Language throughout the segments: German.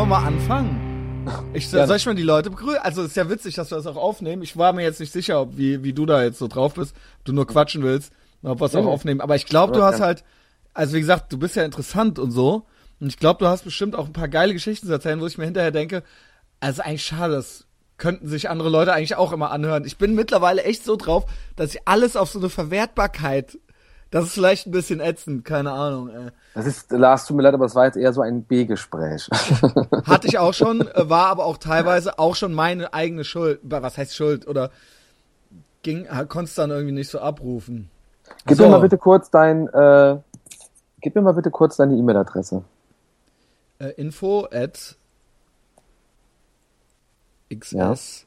wir mal anfangen? Ich, soll ich mal die Leute begrüßen? Also ist ja witzig, dass wir das auch aufnehmen. Ich war mir jetzt nicht sicher, ob, wie, wie du da jetzt so drauf bist, ob du nur quatschen willst, ob wir es auch aufnehmen. Aber ich glaube, du hast halt, also wie gesagt, du bist ja interessant und so. Und ich glaube, du hast bestimmt auch ein paar geile Geschichten zu erzählen, wo ich mir hinterher denke, also eigentlich schade, das könnten sich andere Leute eigentlich auch immer anhören. Ich bin mittlerweile echt so drauf, dass ich alles auf so eine Verwertbarkeit das ist vielleicht ein bisschen ätzend, keine Ahnung. Ey. Das ist, Lars, tut mir leid, aber es war jetzt eher so ein B-Gespräch. Hatte ich auch schon, äh, war aber auch teilweise auch schon meine eigene Schuld. Was heißt Schuld? Oder ging, konntest dann irgendwie nicht so abrufen. Gib so. mir mal bitte kurz dein, äh, gib mir mal bitte kurz deine E-Mail-Adresse. Äh, info at xs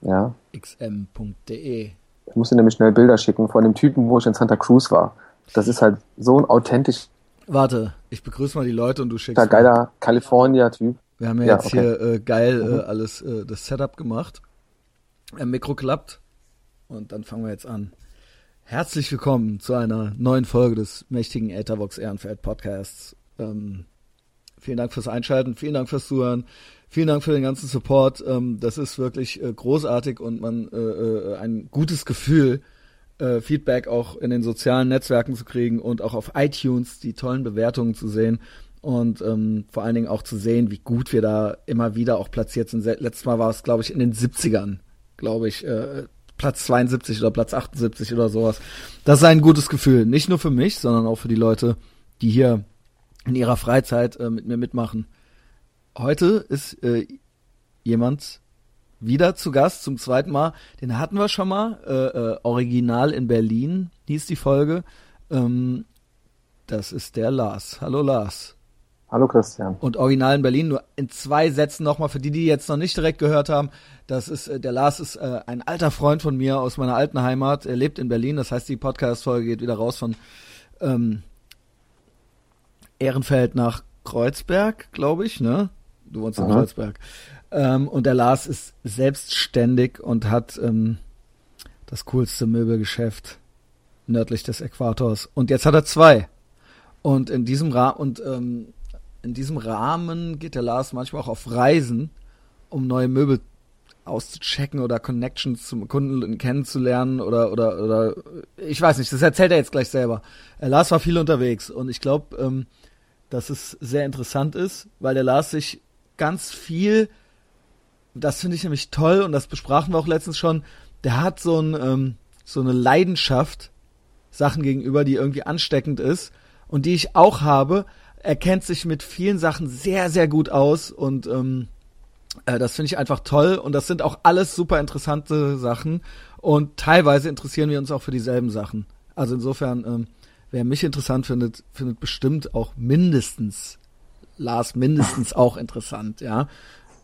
ja. ja. xm.de ich musste nämlich schnell Bilder schicken von dem Typen, wo ich in Santa Cruz war. Das ist halt so ein authentisch. Warte, ich begrüße mal die Leute und du schickst. Da geiler California-Typ. Wir haben ja, ja jetzt okay. hier äh, geil äh, mhm. äh, alles äh, das Setup gemacht. Ein Mikro klappt und dann fangen wir jetzt an. Herzlich willkommen zu einer neuen Folge des mächtigen Ethervox Ehrenfeld Podcasts. Ähm, vielen Dank fürs Einschalten, vielen Dank fürs Zuhören. Vielen Dank für den ganzen Support. Ähm, das ist wirklich äh, großartig und man äh, äh, ein gutes Gefühl, äh, Feedback auch in den sozialen Netzwerken zu kriegen und auch auf iTunes die tollen Bewertungen zu sehen und ähm, vor allen Dingen auch zu sehen, wie gut wir da immer wieder auch platziert sind. Letztes Mal war es, glaube ich, in den 70ern, glaube ich, äh, Platz 72 oder Platz 78 oder sowas. Das ist ein gutes Gefühl. Nicht nur für mich, sondern auch für die Leute, die hier in ihrer Freizeit äh, mit mir mitmachen. Heute ist äh, jemand wieder zu Gast zum zweiten Mal. Den hatten wir schon mal. Äh, äh, Original in Berlin hieß die Folge. Ähm, das ist der Lars. Hallo Lars. Hallo Christian. Und Original in Berlin nur in zwei Sätzen nochmal für die, die jetzt noch nicht direkt gehört haben. Das ist äh, der Lars ist äh, ein alter Freund von mir aus meiner alten Heimat. Er lebt in Berlin. Das heißt, die Podcast-Folge geht wieder raus von ähm, Ehrenfeld nach Kreuzberg, glaube ich, ne? Du wohnst in Kreuzberg. Ähm, und der Lars ist selbstständig und hat ähm, das coolste Möbelgeschäft nördlich des Äquators. Und jetzt hat er zwei. Und in diesem Rahmen und ähm, in diesem Rahmen geht der Lars manchmal auch auf Reisen, um neue Möbel auszuchecken oder Connections zum Kunden kennenzulernen oder oder oder ich weiß nicht, das erzählt er jetzt gleich selber. Er Lars war viel unterwegs und ich glaube, ähm, dass es sehr interessant ist, weil der Lars sich ganz viel, das finde ich nämlich toll und das besprachen wir auch letztens schon, der hat so, ein, ähm, so eine Leidenschaft Sachen gegenüber, die irgendwie ansteckend ist und die ich auch habe. Er kennt sich mit vielen Sachen sehr, sehr gut aus und ähm, äh, das finde ich einfach toll und das sind auch alles super interessante Sachen und teilweise interessieren wir uns auch für dieselben Sachen. Also insofern, ähm, wer mich interessant findet, findet bestimmt auch mindestens Lars mindestens auch interessant, ja.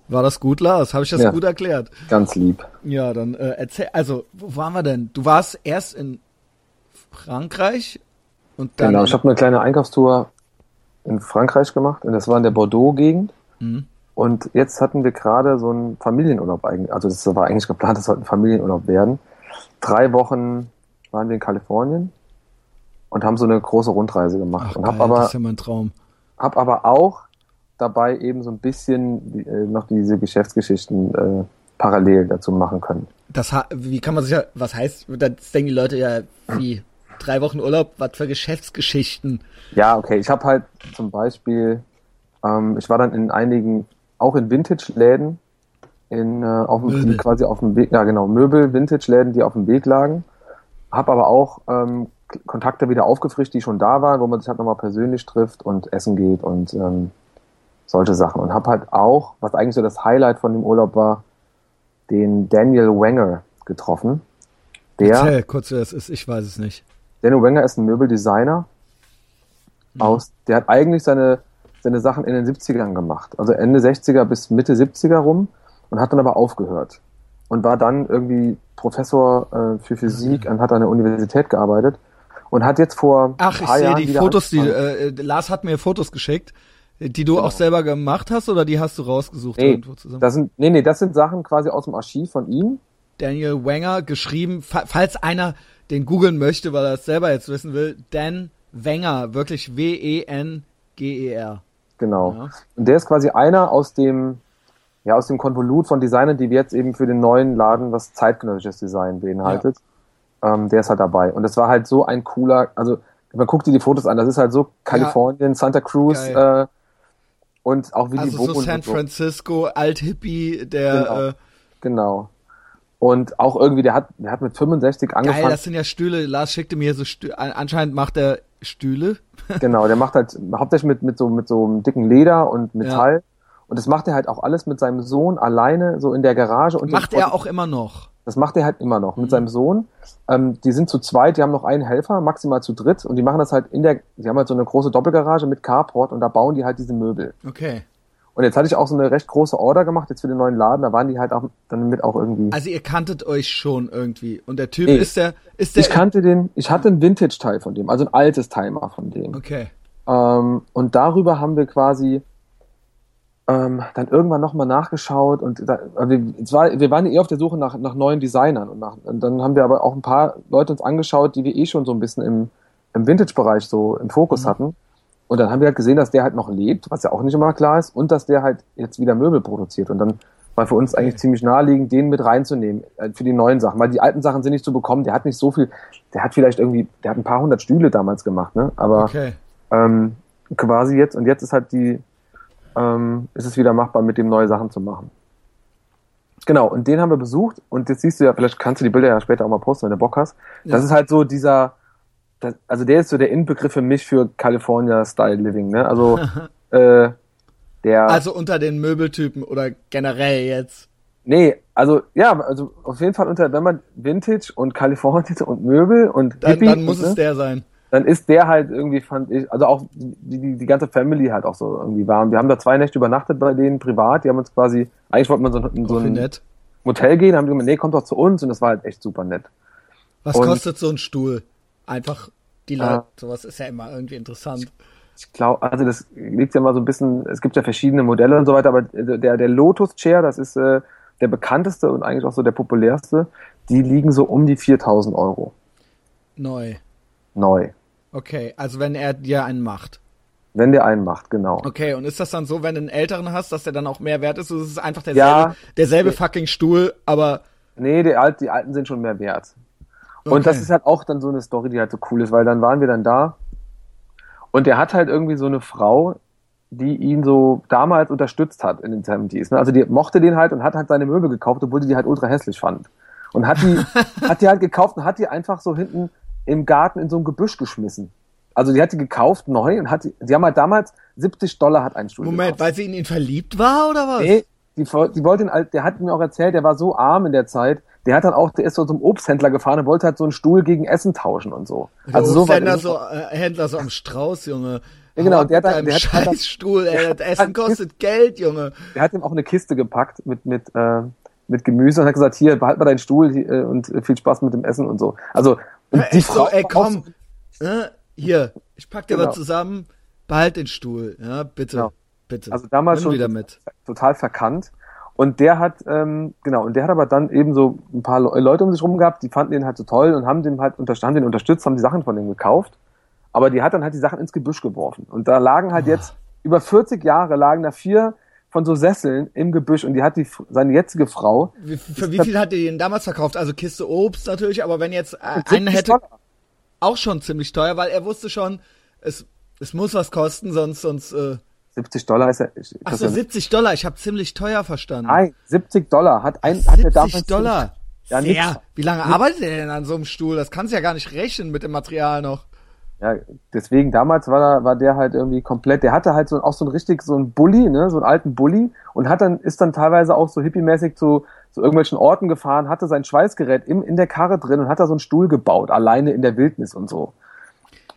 War das gut, Lars? Habe ich das ja, gut erklärt? Ganz lieb. Ja, dann äh, erzähl, also, wo waren wir denn? Du warst erst in Frankreich und dann. Genau, ich habe eine kleine Einkaufstour in Frankreich gemacht und das war in der Bordeaux-Gegend. Mhm. Und jetzt hatten wir gerade so einen Familienurlaub eigentlich, also das war eigentlich geplant, das sollte ein Familienurlaub werden. Drei Wochen waren wir in Kalifornien und haben so eine große Rundreise gemacht. Ach, und geil, hab aber, das ist ja mein Traum habe aber auch dabei eben so ein bisschen äh, noch diese Geschäftsgeschichten äh, parallel dazu machen können. Das wie kann man sich ja, was heißt, das denken die Leute ja, wie drei Wochen Urlaub, was für Geschäftsgeschichten? Ja, okay, ich habe halt zum Beispiel, ähm, ich war dann in einigen, auch in Vintage-Läden, in, äh, auf dem, quasi auf dem Weg, ja genau, Möbel, Vintage-Läden, die auf dem Weg lagen, habe aber auch ähm, Kontakte wieder aufgefrischt, die schon da waren, wo man sich halt nochmal persönlich trifft und essen geht und ähm, solche Sachen. Und habe halt auch, was eigentlich so das Highlight von dem Urlaub war, den Daniel Wenger getroffen. Der, Erzähl kurz, wer es ist, ich weiß es nicht. Daniel Wenger ist ein Möbeldesigner. Mhm. Aus, der hat eigentlich seine, seine Sachen in den 70ern gemacht. Also Ende 60er bis Mitte 70er rum und hat dann aber aufgehört. Und war dann irgendwie Professor äh, für Physik mhm. und hat an der Universität gearbeitet und hat jetzt vor Ach, ich sehe die Fotos, die äh, äh, Lars hat mir Fotos geschickt, die du genau. auch selber gemacht hast oder die hast du rausgesucht nee, irgendwo zusammen? Das sind, nee, nee, das sind Sachen quasi aus dem Archiv von ihm. Daniel Wenger geschrieben, falls einer den googeln möchte, weil er es selber jetzt wissen will, Dan Wenger, wirklich W-E-N-G-E-R. Genau. Ja. Und der ist quasi einer aus dem, ja, aus dem Konvolut von Designern, die wir jetzt eben für den neuen Laden, was zeitgenössisches Design beinhaltet. Ja. Ähm, der ist halt dabei. Und es war halt so ein cooler, also man guckt dir die Fotos an, das ist halt so Kalifornien, ja. Santa Cruz, äh, und auch wie also die wohnen. so San Francisco, Alt-Hippie, der, genau. Äh, genau. Und auch irgendwie, der hat, der hat mit 65 angefangen. Geil, das sind ja Stühle. Lars schickte mir so Stühle. Anscheinend macht er Stühle. genau, der macht halt hauptsächlich mit, mit so, mit so einem dicken Leder und Metall. Ja. Und das macht er halt auch alles mit seinem Sohn alleine, so in der Garage. Und macht er auch immer noch. Das macht er halt immer noch mit mhm. seinem Sohn. Ähm, die sind zu zweit, die haben noch einen Helfer, maximal zu dritt. Und die machen das halt in der, die haben halt so eine große Doppelgarage mit Carport und da bauen die halt diese Möbel. Okay. Und jetzt hatte ich auch so eine recht große Order gemacht, jetzt für den neuen Laden, da waren die halt auch dann mit auch irgendwie. Also ihr kanntet euch schon irgendwie. Und der Typ nee, ist der, ist der. Ich kannte den, ich hatte ein Vintage-Teil von dem, also ein altes Teil mal von dem. Okay. Ähm, und darüber haben wir quasi ähm, dann irgendwann nochmal nachgeschaut und da, also wir, war, wir waren eh auf der Suche nach, nach neuen Designern und, nach, und dann haben wir aber auch ein paar Leute uns angeschaut, die wir eh schon so ein bisschen im, im Vintage-Bereich so im Fokus mhm. hatten. Und dann haben wir halt gesehen, dass der halt noch lebt, was ja auch nicht immer klar ist, und dass der halt jetzt wieder Möbel produziert. Und dann war für uns eigentlich ziemlich naheliegend, den mit reinzunehmen äh, für die neuen Sachen, weil die alten Sachen sind nicht zu bekommen. Der hat nicht so viel, der hat vielleicht irgendwie, der hat ein paar hundert Stühle damals gemacht, ne? Aber okay. ähm, quasi jetzt und jetzt ist halt die, ähm, ist es wieder machbar, mit dem neue Sachen zu machen. Genau, und den haben wir besucht und jetzt siehst du ja, vielleicht kannst du die Bilder ja später auch mal posten, wenn du Bock hast. Ja. Das ist halt so dieser, das, also der ist so der Inbegriff für mich für California Style Living, ne? Also äh, der. Also unter den Möbeltypen oder generell jetzt. Nee, also ja, also auf jeden Fall unter, wenn man Vintage und California und Möbel und dann, Hippie, dann muss und, es ne? der sein. Dann ist der halt irgendwie, fand ich, also auch die, die, ganze Family halt auch so irgendwie war. Und wir haben da zwei Nächte übernachtet bei denen privat. Die haben uns quasi, eigentlich wollten wir so in so ein nett. Hotel gehen, haben die gesagt, nee, kommt doch zu uns und das war halt echt super nett. Was und, kostet so ein Stuhl? Einfach die Leute, äh, sowas ist ja immer irgendwie interessant. Ich glaube, also das liegt ja mal so ein bisschen, es gibt ja verschiedene Modelle und so weiter, aber der, der Lotus Chair, das ist äh, der bekannteste und eigentlich auch so der populärste, die liegen so um die 4000 Euro. Neu. Neu. Okay, also wenn er dir einen macht. Wenn der einen macht, genau. Okay, und ist das dann so, wenn du einen älteren hast, dass der dann auch mehr wert ist? Oder ist es einfach derselbe, ja, derselbe fucking Stuhl, aber. Nee, die, Alt, die alten sind schon mehr wert. Und okay. das ist halt auch dann so eine Story, die halt so cool ist, weil dann waren wir dann da und der hat halt irgendwie so eine Frau, die ihn so damals unterstützt hat in den 70s. Ne? Also die mochte den halt und hat halt seine Möbel gekauft, obwohl die die halt ultra hässlich fand. Und hat die, hat die halt gekauft und hat die einfach so hinten im Garten in so ein Gebüsch geschmissen. Also die hat die gekauft neu und hat die, die haben halt damals 70 Dollar hat ein Stuhl Moment, gekostet. weil sie in ihn verliebt war oder was? Nee, die, die wollte ihn, der hat mir auch erzählt, der war so arm in der Zeit, der hat dann auch, der ist so zum Obsthändler gefahren und wollte halt so einen Stuhl gegen Essen tauschen und so. Also so Obsthändler, so äh, Händler so am Strauß, Junge. Ja, genau, der hat, der hat Scheißstuhl, ey, das Essen kostet Geld, Junge. Der hat ihm auch eine Kiste gepackt mit mit äh, mit Gemüse und hat gesagt, hier, behalt mal deinen Stuhl äh, und viel Spaß mit dem Essen und so. Also und die Frau, so, ey, komm, äh, hier, ich pack dir genau. was zusammen, behalt den Stuhl, ja, bitte, genau. bitte. Also damals Nimm schon wieder mit. total verkannt. Und der hat, ähm, genau, und der hat aber dann eben so ein paar Leute um sich rum gehabt, die fanden ihn halt so toll und haben den halt unterstanden, den unterstützt, haben die Sachen von ihm gekauft. Aber die hat dann halt die Sachen ins Gebüsch geworfen. Und da lagen halt oh. jetzt, über 40 Jahre lagen da vier von so Sesseln im Gebüsch und die hat die seine jetzige Frau. Wie, für wie viel hat die ihn damals verkauft? Also Kiste Obst natürlich, aber wenn jetzt äh, eine hätte Dollar. auch schon ziemlich teuer, weil er wusste schon, es es muss was kosten, sonst sonst äh, 70 Dollar ist ja. Ach so, 70 Dollar. Ich habe ziemlich teuer verstanden. Nein, 70 Dollar hat ein. 70 hat damals Dollar. Ja, Sehr. Wie lange nix. arbeitet er denn an so einem Stuhl? Das kannst du ja gar nicht rechnen mit dem Material noch. Ja, deswegen damals war, da, war der halt irgendwie komplett. Der hatte halt so auch so ein richtig so ein Bulli, ne, so einen alten Bulli und hat dann ist dann teilweise auch so hippiemäßig zu zu irgendwelchen Orten gefahren, hatte sein Schweißgerät im, in der Karre drin und hat da so einen Stuhl gebaut, alleine in der Wildnis und so.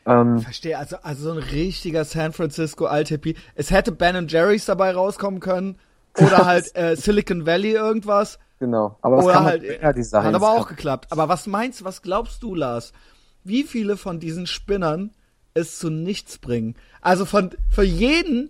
Ähm, Verstehe, also, also so ein richtiger San Francisco Althippie. Es hätte Ben Jerry's dabei rauskommen können oder halt äh, Silicon Valley irgendwas. Genau, aber das oder kann halt, ja, Designs hat aber auch geklappt. Aber was meinst was glaubst du, Lars? Wie viele von diesen Spinnern es zu nichts bringen? Also von für jeden,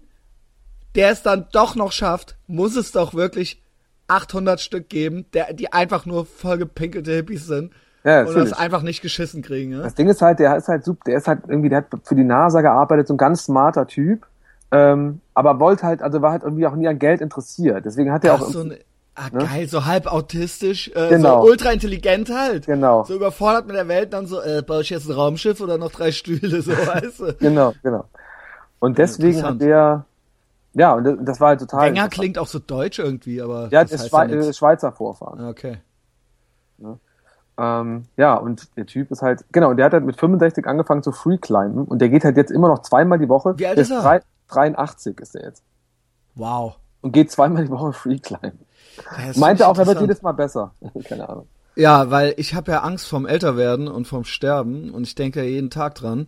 der es dann doch noch schafft, muss es doch wirklich 800 Stück geben, der, die einfach nur vollgepinkelte Hippies sind ja, und das einfach nicht geschissen kriegen. Ne? Das Ding ist halt, der ist halt super, der ist halt irgendwie, der hat für die NASA gearbeitet, so ein ganz smarter Typ. Ähm, aber wollte halt, also war halt irgendwie auch nie an Geld interessiert. Deswegen hat er auch. So ein, ah, ne? geil, so halb autistisch, äh, Genau. so ultra intelligent halt. Genau. So überfordert mit der Welt, dann so, äh, baue ich jetzt ein Raumschiff oder noch drei Stühle, so, weißt du. Genau, genau. Und deswegen hat der, ja, und das, das war halt total. Wenger klingt auch so deutsch irgendwie, aber. Ja, das ist Schwei ja Schweizer Vorfahren. Ah, Okay. Ähm, ja, und der Typ ist halt, genau, und der hat halt mit 65 angefangen zu freeclimben und der geht halt jetzt immer noch zweimal die Woche. Wie alt ist er? drei- 83 ist er jetzt. Wow. Und geht zweimal die Woche freeclimben. Meinte auch, er wird jedes Mal besser. Keine Ahnung. Ja, weil ich habe ja Angst vom Älterwerden und vom Sterben und ich denke ja jeden Tag dran.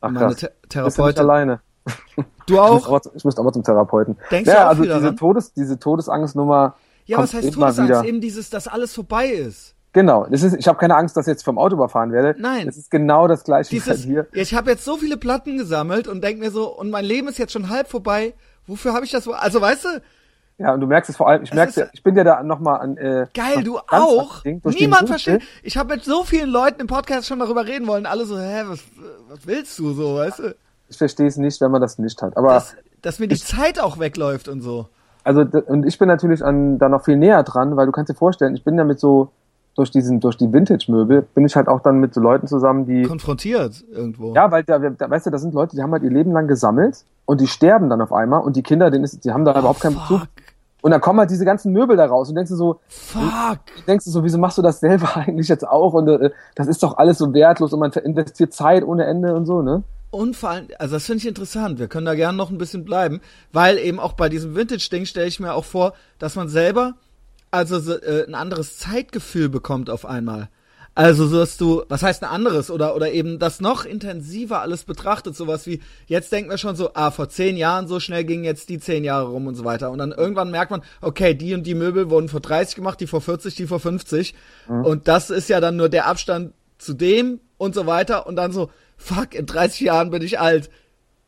Ach, Meine. Th Bist du nicht Therapeutin. alleine. Du Ich auch? ich müsste aber zum Therapeuten. Denkst du ja, auch also diese, daran? Todes, diese Todesangstnummer. Ja, kommt was heißt immer Todesangst? Eben dieses, dass alles vorbei ist. Genau. Das ist, ich habe keine Angst, dass ich jetzt vom Auto überfahren werde. Nein. Es ist genau das gleiche Dieses, wie bei dir. ja, ich habe jetzt so viele Platten gesammelt und denk mir so, und mein Leben ist jetzt schon halb vorbei. Wofür habe ich das? Also weißt du, Ja, und du merkst es vor allem, ich merke ja, ich bin ja da nochmal an. Äh, geil, du auch. Ding, Niemand versteht. Ich habe mit so vielen Leuten im Podcast schon darüber reden wollen. Alle so, hä, was, was willst du so, weißt du? Ich verstehe es nicht, wenn man das nicht hat. Aber Dass, dass mir die Zeit auch wegläuft und so. also und ich bin natürlich an da noch viel näher dran, weil du kannst dir vorstellen, ich bin ja mit so durch diesen durch die Vintage-Möbel bin ich halt auch dann mit so Leuten zusammen, die Konfrontiert irgendwo. ja, weil da, da weißt du, da sind Leute, die haben halt ihr Leben lang gesammelt und die sterben dann auf einmal und die Kinder, denen ist, die haben da überhaupt keinen Bezug. Und dann kommen halt diese ganzen Möbel da raus und denkst du so, Fuck. denkst du so, wieso machst du das selber eigentlich jetzt auch? Und äh, das ist doch alles so wertlos und man investiert Zeit ohne Ende und so, ne? Und vor allem, also das finde ich interessant. Wir können da gerne noch ein bisschen bleiben, weil eben auch bei diesem Vintage-Ding stelle ich mir auch vor, dass man selber also so, äh, ein anderes Zeitgefühl bekommt auf einmal. Also so dass du, was heißt ein anderes? Oder oder eben das noch intensiver alles betrachtet, sowas wie jetzt denken wir schon so, ah vor zehn Jahren so schnell gingen jetzt die zehn Jahre rum und so weiter. Und dann irgendwann merkt man, okay, die und die Möbel wurden vor 30 gemacht, die vor 40, die vor 50 und das ist ja dann nur der Abstand zu dem und so weiter. Und dann so, fuck, in 30 Jahren bin ich alt,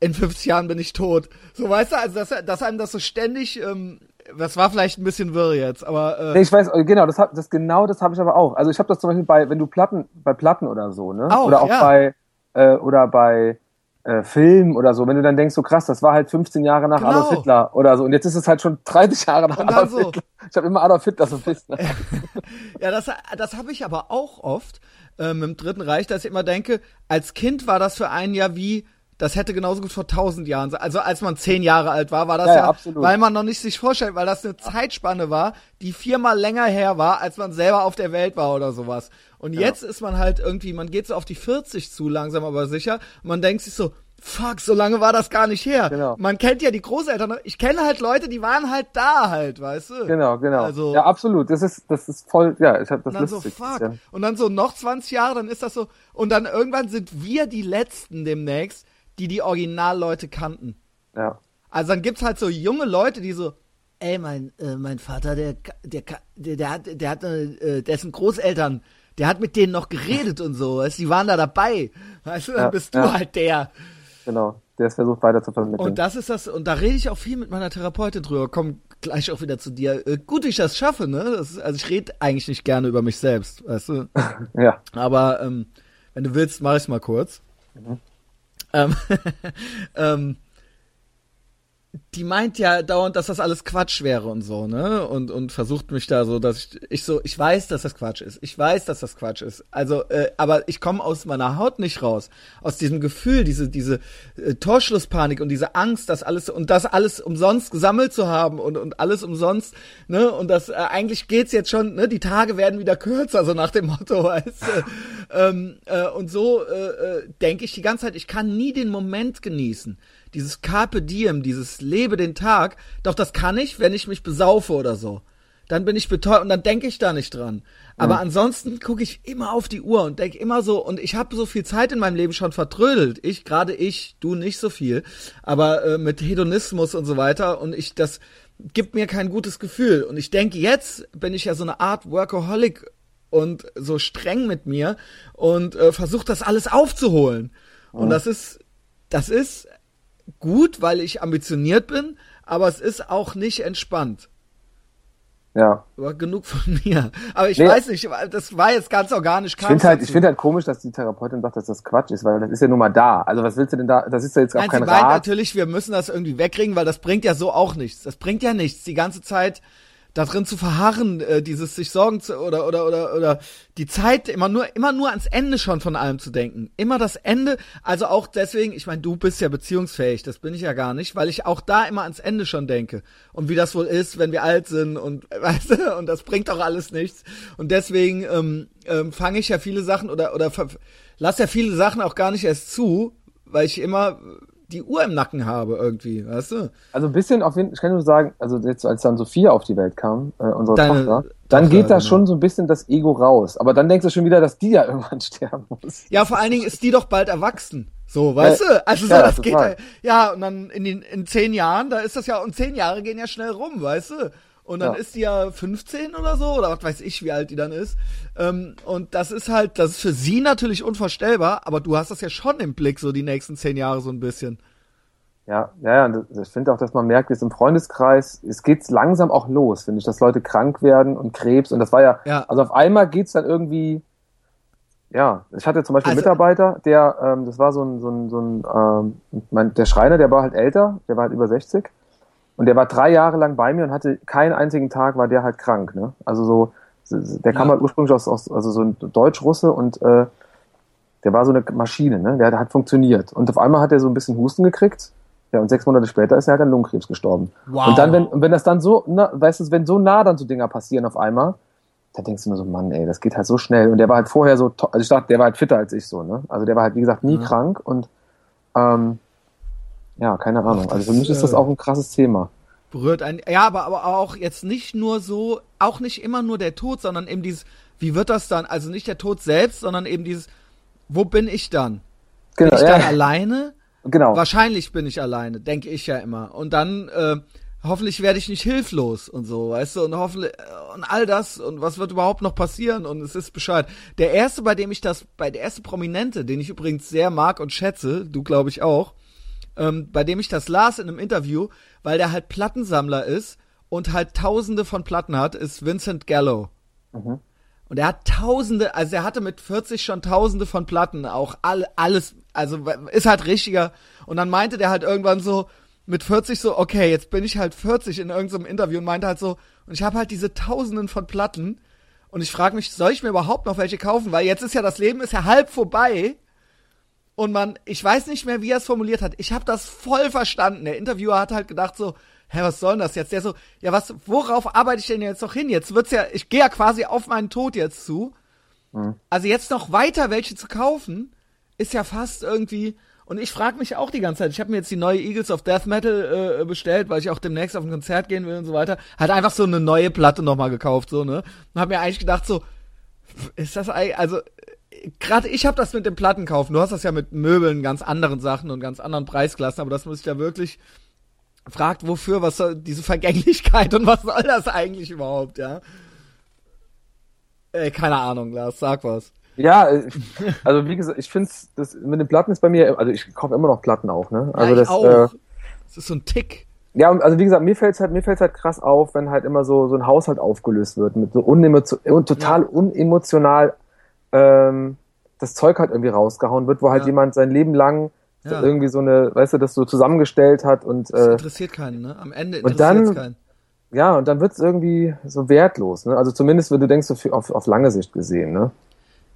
in 50 Jahren bin ich tot. So weißt du, also dass, dass einem das so ständig, ähm, das war vielleicht ein bisschen wirr jetzt, aber äh, Nee, ich weiß, äh, genau, das, hab, das genau das habe ich aber auch. Also ich habe das zum Beispiel bei, wenn du Platten, bei Platten oder so, ne? Auch, oder auch ja. bei, äh, oder bei äh, Film oder so, wenn du dann denkst, so krass, das war halt 15 Jahre nach Genau. Adolf Hitler oder so. Und jetzt ist es halt schon 30 Jahre nach Adolf so. Hitler. Ich habe immer Adolf Hitler so fest. Ne? Ja, das, das habe ich aber auch oft ähm, im Dritten Reich, dass ich immer denke, als Kind war das für einen ja wie, das hätte genauso gut vor tausend Jahren sein. Also als man zehn Jahre alt war, war das Ja, ja, ja, absolut. weil man noch nicht sich vorstellt, weil das eine Zeitspanne war, die viermal länger her war, als man selber auf der Welt war oder sowas. Und jetzt ist man halt irgendwie, man geht so auf die 40 zu, langsam aber sicher. Und man denkt sich so, fuck, so lange war das gar nicht her. Genau. Man kennt ja die Großeltern. Ich kenne halt Leute, die waren halt da halt, weißt du? Genau, genau. Also- ja, absolut. Das ist, das ist voll, ja, ich hab das Und dann so, lustig. fuck. Ja. Und dann so noch 20 Jahre, dann ist das so. Und dann irgendwann sind wir die Letzten demnächst, die die Originalleute kannten. ja. Also dann gibt's halt so junge Leute, die so, ey, mein, äh, mein Vater, der, der, der, der hat, der hat, äh, dessen Großeltern, der hat mit denen noch geredet und so, weißt, die waren da dabei. Weißt du, dann Ja, bist du ja. halt der. Genau. Der es versucht weiter zu vermitteln. Und das ist das, und da rede ich auch viel mit meiner Therapeutin drüber. Komm gleich auch wieder zu dir. Äh, gut, ich das schaffe, ne? Das ist, also ich rede eigentlich nicht gerne über mich selbst, weißt du? ja. Aber ähm, wenn du willst, mach ich's mal kurz. Ähm, ähm, die meint ja dauernd, dass das alles Quatsch wäre und so, ne? Und, und versucht mich da so, dass ich, ich so, ich weiß, dass das Quatsch ist. Ich weiß, dass das Quatsch ist. Also, äh, aber ich komme aus meiner Haut nicht raus. Aus diesem Gefühl, diese, diese äh, Torschlusspanik und diese Angst, dass alles und das alles umsonst gesammelt zu haben und, und alles umsonst, ne? Und das äh, eigentlich geht's jetzt schon, ne? Die Tage werden wieder kürzer, so nach dem Motto, weißt du? ähm, äh, und so äh, äh, denke ich die ganze Zeit, ich kann nie den Moment genießen. Dieses Carpe Diem, dieses Lebe den Tag, doch das kann ich, wenn ich mich besaufe oder so. Dann bin ich betäubt und dann denke ich da nicht dran. Aber ansonsten gucke ich immer auf die Uhr und denke immer so, und ich habe so viel Zeit in meinem Leben schon vertrödelt. Ich, gerade ich, du nicht so viel, aber äh, mit Hedonismus und so weiter. Und ich, das gibt mir kein gutes Gefühl. Und ich denke, jetzt bin ich ja so eine Art Workaholic und so streng mit mir und äh, versuche das alles aufzuholen. Und das ist, das ist gut, weil ich ambitioniert bin, aber es ist auch nicht entspannt. Ja. Aber genug von mir. Aber ich nee. weiß nicht, das war jetzt ganz organisch. Ich finde halt, ich finde halt komisch, dass die Therapeutin sagt, dass das Quatsch ist, weil das ist ja nun mal da. Also was willst du denn da? Das ist ja jetzt auch Nein, kein sie Rat. meint natürlich, wir müssen das irgendwie wegkriegen, weil das bringt ja so auch nichts. Das bringt ja nichts. Die ganze Zeit da drin zu verharren, äh, dieses sich Sorgen zu oder oder oder oder die Zeit immer nur immer nur ans Ende schon von allem zu denken. Immer das Ende, also auch deswegen, ich meine, du bist ja beziehungsfähig, das bin ich ja gar nicht, weil ich auch da immer ans Ende schon denke. Und wie das wohl ist, wenn wir alt sind und weißt du, und das bringt auch alles nichts. Und deswegen ähm, ähm, fange ich ja viele Sachen oder oder lass ja viele Sachen auch gar nicht erst zu, weil ich immer die Uhr im Nacken habe irgendwie, weißt du? Also ein bisschen auf jeden Fall, ich kann nur sagen, also jetzt als dann Sophia auf die Welt kam, äh, unsere Deine Tochter, dann Tochter, geht da genau. schon so ein bisschen das Ego raus. Aber dann denkst du schon wieder, dass die ja irgendwann sterben muss. Ja, vor allen Dingen ist die doch bald erwachsen. So, weißt ja, du? Also so, ja, das geht ja, ja, und dann in den in zehn Jahren, da ist das ja, und zehn Jahre gehen ja schnell rum, weißt du? Und dann ja. ist die ja 15 oder so, oder was weiß ich, wie alt die dann ist. Ähm, und das ist halt, das ist für sie natürlich unvorstellbar, aber du hast das ja schon im Blick, so die nächsten zehn Jahre so ein bisschen. Ja, ja, ja, ich finde auch, dass man merkt, jetzt im Freundeskreis, es geht langsam auch los, finde ich, dass Leute krank werden und Krebs und das war ja, ja. also auf einmal geht's dann irgendwie, ja, ich hatte zum Beispiel also, einen Mitarbeiter, der, ähm, das war so ein, so ein, so ein ähm, mein, der Schreiner, der war halt älter, der war halt über 60 und der war drei Jahre lang bei mir und hatte keinen einzigen Tag war der halt krank. Ne? Also so, der kam halt ursprünglich aus, aus also so ein Deutsch-Russe und äh, der war so eine Maschine, ne? Der hat funktioniert. Und auf einmal hat er so ein bisschen Husten gekriegt. Ja, und sechs Monate später ist er halt an Lungenkrebs gestorben. Wow. Und dann, wenn, wenn das dann so, na, weißt du, wenn so nah dann so Dinger passieren auf einmal, da denkst du nur so, Mann, ey, das geht halt so schnell. Und der war halt vorher so, also ich dachte, der war halt fitter als ich so, ne? Also der war halt, wie gesagt, nie ja. krank und ähm, ja, keine Ahnung. Also für mich ist das äh, auch ein krasses Thema. Berührt ein. Ja, aber, aber auch jetzt nicht nur so, auch nicht immer nur der Tod, sondern eben dieses, wie wird das dann? Also nicht der Tod selbst, sondern eben dieses, wo bin ich dann? Genau, bin ich ja. dann alleine? Genau. Wahrscheinlich bin ich alleine, denke ich ja immer. Und dann, äh, hoffentlich werde ich nicht hilflos und so, weißt du, und hoffentlich, äh, und all das, und was wird überhaupt noch passieren, und es ist Bescheid. Der erste, bei dem ich das, bei der erste Prominente, den ich übrigens sehr mag und schätze, du glaube ich auch, ähm, bei dem ich das las in einem Interview, weil der halt Plattensammler ist und halt tausende von Platten hat, ist Vincent Gallo. Mhm. Und er hat tausende, also er hatte mit 40 schon tausende von Platten, auch all, alles, also ist halt richtiger. Und dann meinte der halt irgendwann so, mit 40 so, okay, jetzt bin ich halt 40 in irgendeinem Interview und meinte halt so, und ich habe halt diese tausenden von Platten und ich frage mich, soll ich mir überhaupt noch welche kaufen? Weil jetzt ist ja das Leben ist ja halb vorbei und man, ich weiß nicht mehr, wie er es formuliert hat. Ich habe das voll verstanden. Der Interviewer hat halt gedacht so, hä, was soll denn das jetzt? Der so, ja, was, worauf arbeite ich denn jetzt noch hin? Jetzt wird's ja, ich gehe ja quasi auf meinen Tod jetzt zu. Mhm. Also jetzt noch weiter welche zu kaufen, ist ja fast irgendwie. Und ich frage mich auch die ganze Zeit. Ich habe mir jetzt die neue Eagles of Death Metal äh, bestellt, weil ich auch demnächst auf ein Konzert gehen will und so weiter. Hat einfach so eine neue Platte nochmal gekauft, so ne. Und habe mir eigentlich gedacht so, ist das also gerade ich habe das mit dem Plattenkaufen. Du hast das ja mit Möbeln, ganz anderen Sachen und ganz anderen Preisklassen, aber das muss ich ja wirklich fragt, wofür, was soll diese Vergänglichkeit und was soll das eigentlich überhaupt, ja? Äh, keine Ahnung, Lars, sag was. Ja, äh, also wie gesagt, ich finde das mit den Platten ist bei mir, also ich kaufe immer noch Platten auch, ne? Also ja, das, auch. Äh, das ist so ein Tick. Ja, also wie gesagt, mir fällt's halt, mir fällt's halt krass auf, wenn halt immer so so ein Haushalt aufgelöst wird mit so unemotional, total ja. unemotional ähm, das Zeug halt irgendwie rausgehauen wird, wo halt ja. jemand sein Leben lang ja. irgendwie so eine, weißt du, das so zusammengestellt hat und das äh, interessiert keinen, ne? Am Ende interessiert es keinen. Ja, und dann wird es irgendwie so wertlos, ne? Also zumindest, wenn du denkst, so auf, auf lange Sicht gesehen, ne?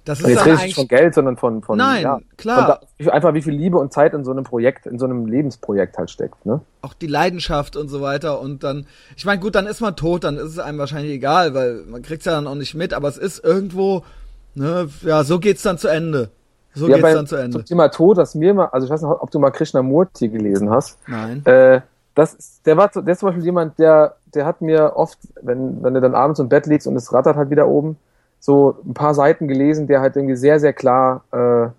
Das ist jetzt rede ich nicht von Geld, sondern von, von Nein, ja, klar. Von da, einfach wie viel Liebe und Zeit in so einem Projekt, in so einem Lebensprojekt halt steckt, ne? Auch die Leidenschaft und so weiter und dann, ich meine, gut, dann ist man tot, dann ist es einem wahrscheinlich egal, weil man kriegt's ja dann auch nicht mit, aber es ist irgendwo, ne, ja, so geht's dann zu Ende. So ja, geht's bei, dann zu Ende. Zum Thema Tod, das mir mal, also ich weiß nicht, ob du mal Krishnamurti gelesen hast. Nein. Äh, das ist, der war, der ist zum Beispiel jemand, der, der hat mir oft, wenn, wenn du dann abends im Bett liegst und es rattert halt wieder oben, so ein paar Seiten gelesen, der halt irgendwie sehr, sehr klar äh,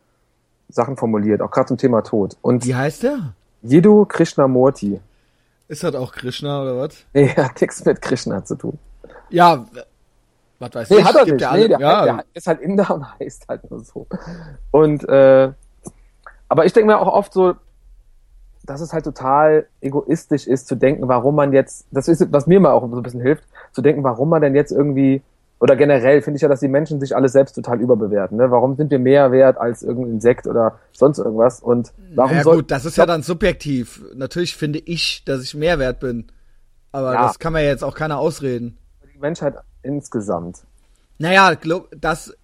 Sachen formuliert, auch gerade zum Thema Tod. Und Wie heißt der? Jiddu Krishnamurti. Ist das auch Krishna oder was? Nee, hat nichts mit Krishna zu tun. Ja, was weiß nee, ich. Hat er nicht. Der, nee, der, ja. der, ist halt Inder und heißt halt nur so. Und äh, aber ich denke mir auch oft so, dass es halt total egoistisch ist zu denken, warum man jetzt, das ist, was mir mal auch so ein bisschen hilft, zu denken, warum man denn jetzt irgendwie, oder generell finde ich ja, dass die Menschen sich alles selbst total überbewerten. Ne? Warum sind wir mehr wert als irgendein Insekt oder sonst irgendwas? Und warum Ja soll, gut, das ist ja dann subjektiv. Natürlich finde ich, dass ich mehr wert bin. Aber Ja. das kann man ja jetzt auch keiner ausreden. die Menschheit insgesamt. Naja, glaub, das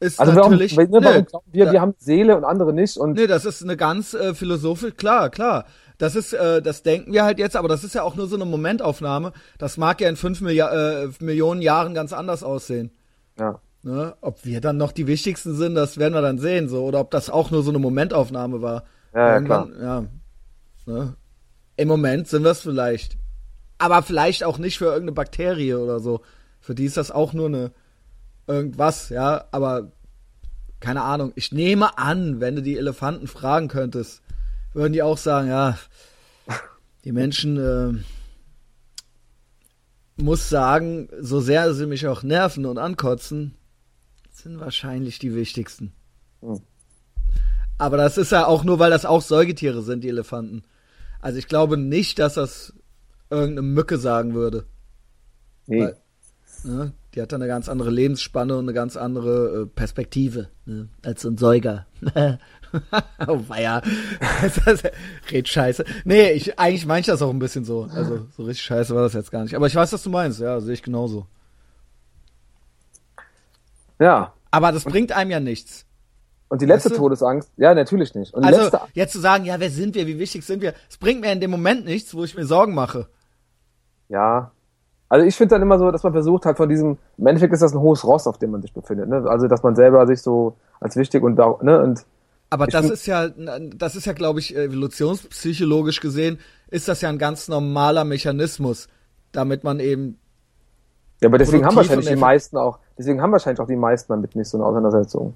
ist Also warum, natürlich. wir, nö, warum glauben wir, da- wir haben Seele und andere nicht und Nee, das ist eine ganz äh, philosophisch, klar, klar. Das ist, äh, das denken wir halt jetzt, aber das ist ja auch nur so eine Momentaufnahme. Das mag ja in fünf Millia äh, Millionen Jahren ganz anders aussehen. ja. Ne? Ob wir dann noch die wichtigsten sind, das werden wir dann sehen, so, oder ob das auch nur so eine Momentaufnahme war. Ja, ja, Irgendwann, ja. Ne? Im Moment sind wir es vielleicht. Aber vielleicht auch nicht für irgendeine Bakterie oder so. Für die ist das auch nur eine irgendwas, ja, aber keine Ahnung. Ich nehme an, wenn du die Elefanten fragen könntest, würden die auch sagen, ja, die Menschen äh, muss sagen, so sehr sie mich auch nerven und ankotzen, sind wahrscheinlich die wichtigsten. Hm. Aber das ist ja auch nur, weil das auch Säugetiere sind, die Elefanten. Also ich glaube nicht, dass das irgendeine Mücke sagen würde. Nee. Weil- Ne? Die hat dann eine ganz andere Lebensspanne und eine ganz andere äh, Perspektive ne? als so ein Säuger. oh weia. Red scheiße. Nee, ich, eigentlich meine ich das auch ein bisschen so. Also so richtig scheiße war das jetzt gar nicht. Aber ich weiß, was du meinst. Ja, sehe ich genauso. Ja. Aber das bringt einem ja nichts. Und die letzte Weißt du? Todesangst, ja, natürlich nicht. Und die Also letzte, jetzt zu sagen, ja, wer sind wir, wie wichtig sind wir, es bringt mir in dem Moment nichts, wo ich mir Sorgen mache. ja. Also ich finde dann immer so, dass man versucht halt von diesem, im Endeffekt ist das ein hohes Ross, auf dem man sich befindet, ne? Also, dass man selber sich so als wichtig und, da- ne, und, Aber das ist ja, das ist ja, glaube ich, evolutionspsychologisch gesehen, ist das ja ein ganz normaler Mechanismus, damit man eben, ja, aber deswegen haben wahrscheinlich die meisten auch, deswegen haben wahrscheinlich auch die meisten damit nicht so eine Auseinandersetzung.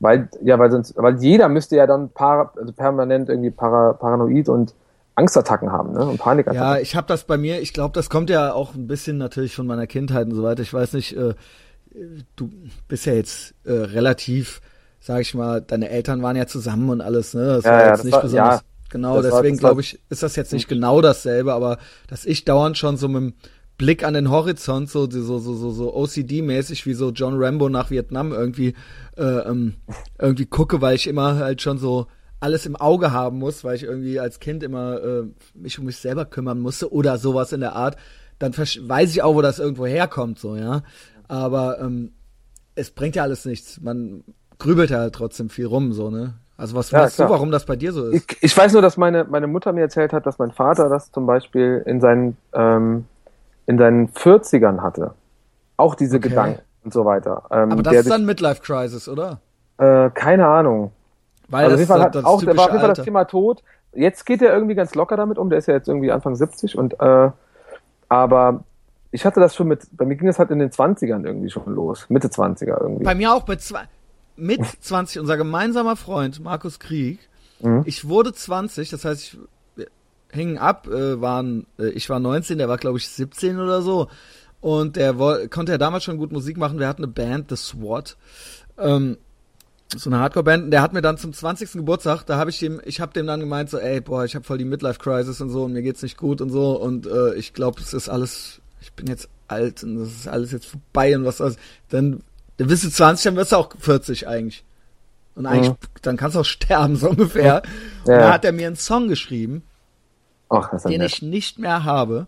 Weil, ja, weil sonst, weil jeder müsste ja dann para, also permanent irgendwie para, paranoid und Angstattacken haben, ne, und Panikattacken. ja, ich habe das bei mir, ich glaube, das kommt ja auch ein bisschen natürlich von meiner Kindheit und so weiter. Ich weiß nicht, äh, du bist ja jetzt äh, relativ, sag ich mal, deine Eltern waren ja zusammen und alles, ne? Das Ja, war ja, jetzt das nicht war- besonders. ja. genau, deswegen glaube ich, ist das jetzt nicht genau dasselbe, aber dass ich dauernd schon so mit dem Blick an den Horizont, so, so, so, so, so OCD-mäßig wie so John Rambo nach Vietnam irgendwie, äh, ähm, irgendwie gucke, weil ich immer halt schon so alles im Auge haben muss, weil ich irgendwie als Kind immer äh, mich um mich selber kümmern musste oder sowas in der Art, dann weiß ich auch, wo das irgendwo herkommt, so, ja. Aber ähm, es bringt ja alles nichts. Man grübelt ja halt trotzdem viel rum, so, ne? Also was Ja, weißt du, klar. warum das bei dir so ist? Ich, ich weiß nur, dass meine, meine Mutter mir erzählt hat, dass mein Vater das zum Beispiel in seinen, ähm, in seinen 40ern hatte. Auch diese Okay. Gedanken und so weiter. Ähm, Aber das ist dann Midlife Crisis, oder? äh, keine Ahnung. Weil Also auf das, jeden Fall hat das auch, der war auf jeden Fall das. Thema tot. Jetzt geht er irgendwie ganz locker damit um. Der ist ja jetzt irgendwie Anfang 70 und, äh, aber ich hatte das schon mit, bei mir ging das halt in den 20ern irgendwie schon los. Mitte 20er irgendwie. Bei mir auch mit zwei, mit 20, unser gemeinsamer Freund Markus Krieg. Mhm. Ich wurde 20, das heißt, ich wir hingen ab, äh, waren, äh, ich war 19, der war glaube ich 17 oder so. Und der konnte ja damals schon gut Musik machen. Wir hatten eine Band, The SWAT. Ähm, so eine Hardcore-Band. Und Der hat mir dann zum 20. Geburtstag, da habe ich dem, ich habe dem dann gemeint so, ey, boah, ich habe voll die Midlife-Crisis und so und mir geht's nicht gut und so und äh, ich glaube, es ist alles, ich bin jetzt alt und das ist alles jetzt vorbei und was alles. Dann, dann bist du 20, dann wirst du auch 40 eigentlich. Und eigentlich, Mhm. dann kannst du auch sterben, so ungefähr. Und Ja. da hat er mir einen Song geschrieben, ist den nett. ich nicht mehr habe.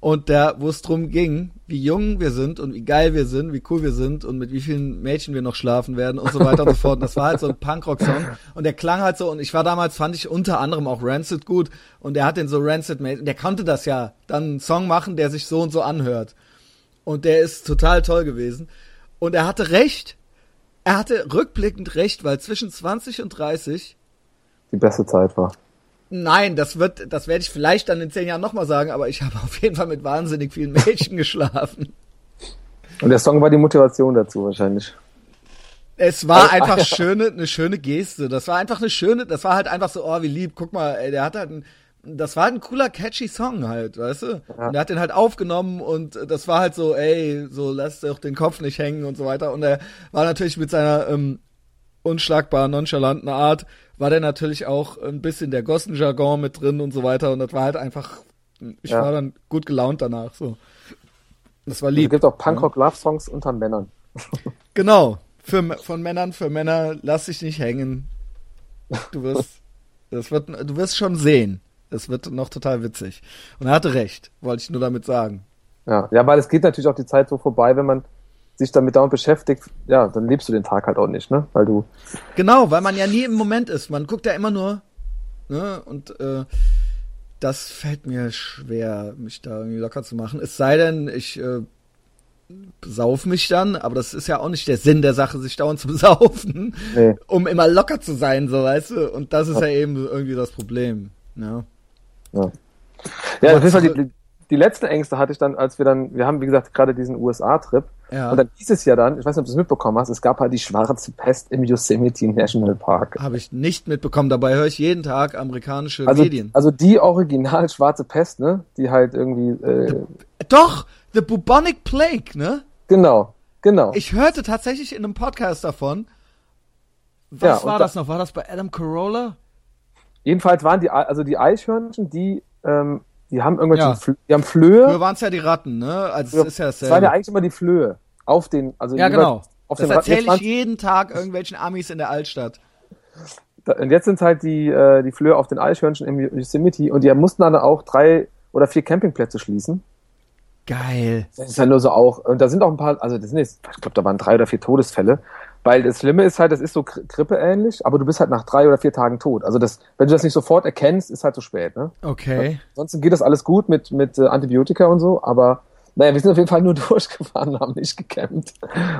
Und der, wo es drum ging, wie jung wir sind und wie geil wir sind, wie cool wir sind und mit wie vielen Mädchen wir noch schlafen werden und so weiter und so fort. Und das war halt so ein Punkrock-Song. Und der klang halt so, und ich war damals, fand ich unter anderem auch Rancid gut. Und der hat den so Rancid made. Der konnte das ja, dann einen Song machen, der sich so und so anhört. Und der ist total toll gewesen. Und er hatte recht. Er hatte rückblickend recht, weil zwischen 20 und 30 die beste Zeit war. Nein, das wird, das werde ich vielleicht dann in zehn Jahren nochmal sagen, aber ich habe auf jeden Fall mit wahnsinnig vielen Mädchen geschlafen. Und der Song war die Motivation dazu wahrscheinlich. Es war Also- einfach schöne, eine schöne Geste. Das war einfach eine schöne, das war halt einfach so, oh, wie lieb, guck mal, ey, der hat halt ein, das war halt ein cooler, catchy Song halt, weißt du? Ja. Und er hat den halt aufgenommen und das war halt so, ey, so lass doch den Kopf nicht hängen und so weiter. Und er war natürlich mit seiner ähm, unschlagbaren, nonchalanten Art war der natürlich auch ein bisschen der Gossenjargon mit drin und so weiter. Und das war halt einfach, ich ja. war dann gut gelaunt danach. So. Das war lieb. Es gibt auch Punkrock-Love-Songs unter Männern. genau. Für, von Männern für Männer, lass dich nicht hängen. Du wirst, das wird, du wirst schon sehen. Es wird noch total witzig. Und er hatte recht, wollte ich nur damit sagen. Ja, ja, weil es geht natürlich auch die Zeit so vorbei, wenn man sich damit dauernd beschäftigt, ja, dann lebst du den Tag halt auch nicht, ne? Weil du. Genau, weil man ja nie im Moment ist. Man guckt ja immer nur, ne? Und äh, das fällt mir schwer, mich da irgendwie locker zu machen. Es sei denn, ich äh, sauf mich dann, aber das ist ja auch nicht der Sinn der Sache, sich dauernd zu besaufen, nee. um immer locker zu sein, so weißt du. Und das ist ja, ja eben irgendwie das Problem. Ne? Ja. Ja, auf jeden Fall die, die letzten Ängste hatte ich dann, als wir dann, wir haben wie gesagt gerade diesen USA-Trip ja. und dann hieß es ja dann, ich weiß nicht, ob du es mitbekommen hast, es gab halt die schwarze Pest im Yosemite National Park. Habe ich nicht mitbekommen, dabei höre ich jeden Tag amerikanische also, Medien. Also die original schwarze Pest, ne, die halt irgendwie... Äh, the, doch, The Bubonic Plague, ne? Genau, genau. Ich hörte tatsächlich in einem Podcast davon, was ja, war das noch? War das bei Adam Carolla? Jedenfalls waren die, also die Eichhörnchen, die ähm, die haben irgendwelche, ja. Fl die haben Flöhe. Früher waren es ja die Ratten, ne? Also es ist ja dasselbe. Es waren ja eigentlich immer die Flöhe. Auf den, also Ja, genau. Auf das erzähle ich jeden Tag irgendwelchen Amis in der Altstadt. Und jetzt sind halt die, äh, die Flöhe auf den Eichhörnchen im Yosemite und die mussten dann auch drei oder vier Campingplätze schließen. Geil. Das ist ja nur so auch, und da sind auch ein paar, also das sind jetzt, ich glaube, da waren drei oder vier Todesfälle. Weil das Schlimme ist halt, das ist so grippeähnlich, aber du bist halt nach drei oder vier Tagen tot. Also das, wenn du das nicht sofort erkennst, ist halt zu spät. Ne? Okay. Ansonsten geht das alles gut mit, mit äh, Antibiotika und so, aber naja, wir sind auf jeden Fall nur durchgefahren, haben nicht gecampt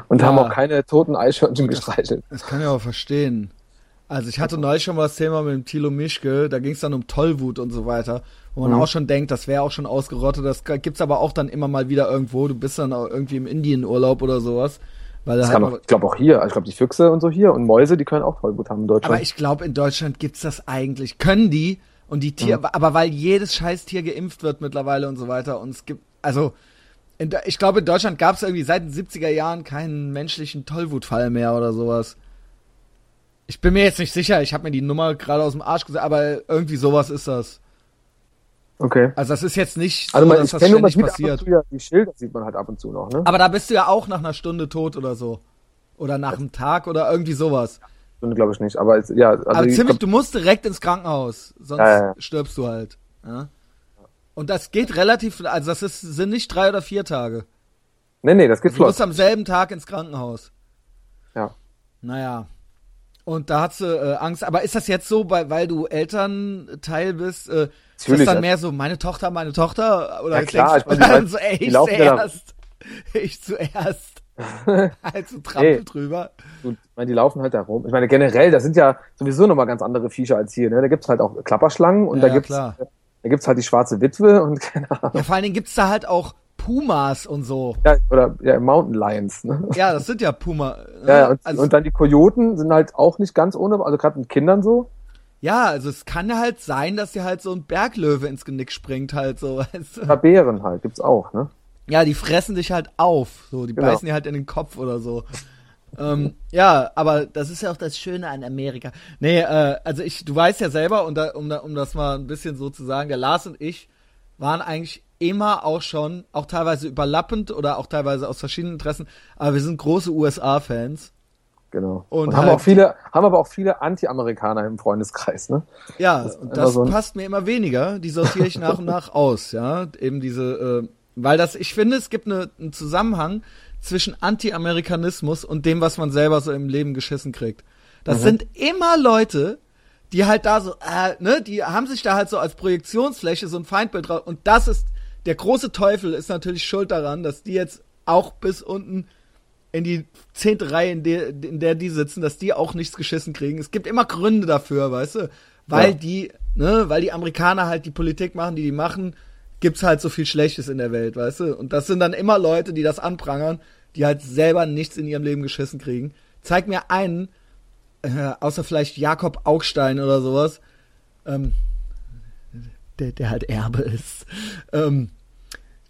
und ja. haben auch keine toten Eichhörnchen gestreichelt. Das kann ich auch verstehen. Also ich hatte neulich schon mal das Thema mit dem Thilo Mischke, da ging es dann um Tollwut und so weiter, wo man mhm. auch schon denkt, das wäre auch schon ausgerottet, das gibt's aber auch dann immer mal wieder irgendwo, du bist dann irgendwie im Indienurlaub oder sowas weil das halt auch, ich glaube auch hier, ich glaube die Füchse und so hier und Mäuse, die können auch Tollwut haben in Deutschland. Aber ich glaube in Deutschland gibt's das eigentlich. Können die und die Tier, mhm. aber weil jedes Scheißtier geimpft wird mittlerweile und so weiter und es gibt, also in, ich glaube in Deutschland gab's irgendwie seit den 70er Jahren keinen menschlichen Tollwutfall mehr oder sowas. Ich bin mir jetzt nicht sicher, ich habe mir die Nummer gerade aus dem Arsch gesagt, aber irgendwie sowas ist das. Okay. Also das ist jetzt nicht also so, also man, dass das ständig nur, passiert. Ja, die Schilder sieht man halt ab und zu noch, ne? Aber da bist du ja auch nach einer Stunde tot oder so. Oder nach einem Tag oder irgendwie sowas. Stunde glaube ich nicht, aber es, ja. Also aber ziemlich, glaub, du musst direkt ins Krankenhaus, sonst ja, ja. stirbst du halt. Ja? Und das geht relativ, also das ist, sind nicht drei oder vier Tage. Nee, nee, das geht also flott. Du musst am selben Tag ins Krankenhaus. Ja. Naja. Und da hat sie äh, Angst. Aber ist das jetzt so, weil, weil du Elternteil bist, äh, ist das dann mehr so, meine Tochter, meine Tochter? Oder ja, klar, ich meine, so, ey, ich zuerst. Ich zuerst. halt so trampel hey, drüber. ich meine, die laufen halt da rum. Ich meine, generell, das sind ja sowieso nochmal ganz andere Viecher als hier. Ne? Da gibt's halt auch Klapperschlangen und ja, da gibt's klar. da gibt's halt die schwarze Witwe und keine Ahnung. Ja, vor allen Dingen gibt's da halt auch Pumas und so. Ja, oder ja, Mountain Lions. Ne? Ja, das sind ja Puma. Ne? Ja, und, also, und dann die Kojoten sind halt auch nicht ganz ohne, also gerade mit Kindern so. Ja, also es kann ja halt sein, dass dir halt so ein Berglöwe ins Genick springt halt so. Weißt du? Bären halt, gibt's auch, ne? Ja, die fressen dich halt auf, so, die genau. beißen dir halt in den Kopf oder so. ähm, ja, aber das ist ja auch das Schöne an Amerika. Nee, äh, also ich, du weißt ja selber, und da, um, um das mal ein bisschen so zu sagen, der Lars und ich waren eigentlich immer auch schon, auch teilweise überlappend oder auch teilweise aus verschiedenen Interessen, aber wir sind große USA-Fans. Genau. Und, und haben halt, auch viele, haben aber auch viele Anti-Amerikaner im Freundeskreis, ne? Ja, das das so passt mir immer weniger. Die sortiere ich nach und nach aus, ja. Eben diese, äh, weil das, ich finde, es gibt eine, einen Zusammenhang zwischen Anti-Amerikanismus und dem, was man selber so im Leben geschissen kriegt. Das mhm. sind immer Leute, die halt da so, äh, ne, die haben sich da halt so als Projektionsfläche so ein Feindbild drauf. Und das ist, der große Teufel ist natürlich schuld daran, dass die jetzt auch bis unten in die zehnte Reihe, in der, in der die sitzen, dass die auch nichts geschissen kriegen. Es gibt immer Gründe dafür, weißt du? Weil ja. die, ne, weil die Amerikaner halt die Politik machen, die die machen, gibt's halt so viel Schlechtes in der Welt, weißt du? Und das sind dann immer Leute, die das anprangern, die halt selber nichts in ihrem Leben geschissen kriegen. Zeig mir einen, äh, außer vielleicht Jakob Augstein oder sowas, ähm, der, der halt Erbe ist, ähm,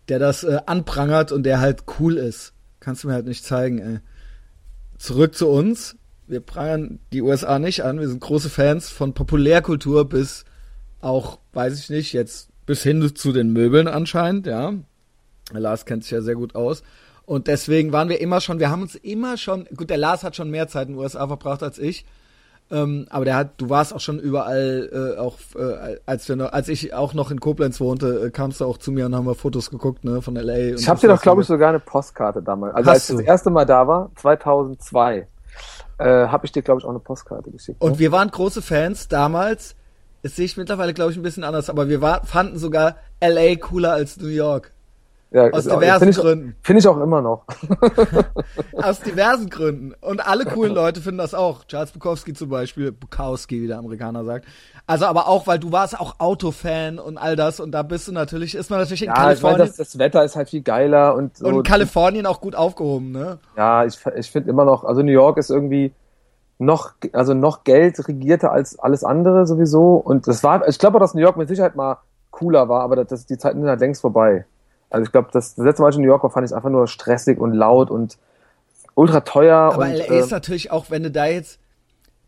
der das äh, anprangert und der halt cool ist. Kannst du mir halt nicht zeigen, ey. Zurück zu uns. wir prangern die USA nicht an. Wir sind große Fans von Populärkultur bis auch, weiß ich nicht, jetzt bis hin zu den Möbeln anscheinend, ja. Lars kennt sich ja sehr gut aus. Und deswegen waren wir immer schon, wir haben uns immer schon, gut, der Lars hat schon mehr Zeit in den USA verbracht als ich. Ähm, aber der hat, du warst auch schon überall, äh, auch äh, als wir noch, als ich auch noch in Koblenz wohnte, äh, kamst du auch zu mir und haben wir Fotos geguckt, ne, von LA. ich habe dir doch, glaube ich, sogar eine Postkarte damals. Also als ich du? das erste Mal da war, 2002, äh, habe ich dir, glaube ich, auch eine Postkarte geschickt. Und ne? wir waren große Fans damals. Das sehe ich mittlerweile, glaube ich, ein bisschen anders, aber wir war, fanden sogar LA cooler als New York. Ja, aus auch- diversen find ich, Gründen. Finde ich auch immer noch. Aus diversen Gründen. Und alle coolen Leute finden das auch. Charles Bukowski zum Beispiel, Bukowski, wie der Amerikaner sagt. Also aber auch, weil du warst auch Autofan und all das und da bist du natürlich, ist man natürlich in Ja, ich meine, Kalifornien das, das Wetter ist halt viel geiler und so. und Kalifornien auch gut aufgehoben, ne? Ja, ich, ich finde immer noch, also New York ist irgendwie noch, also noch Geld regierter als alles andere sowieso. Und das war, ich glaube auch, dass New York mit Sicherheit mal cooler war, aber das, die Zeiten sind halt längst vorbei. Also ich glaube, das, das letzte Mal, in New York war, fand ich es einfach nur stressig und laut und ultra teuer. Aber und, LA äh, ist natürlich auch, wenn du da jetzt,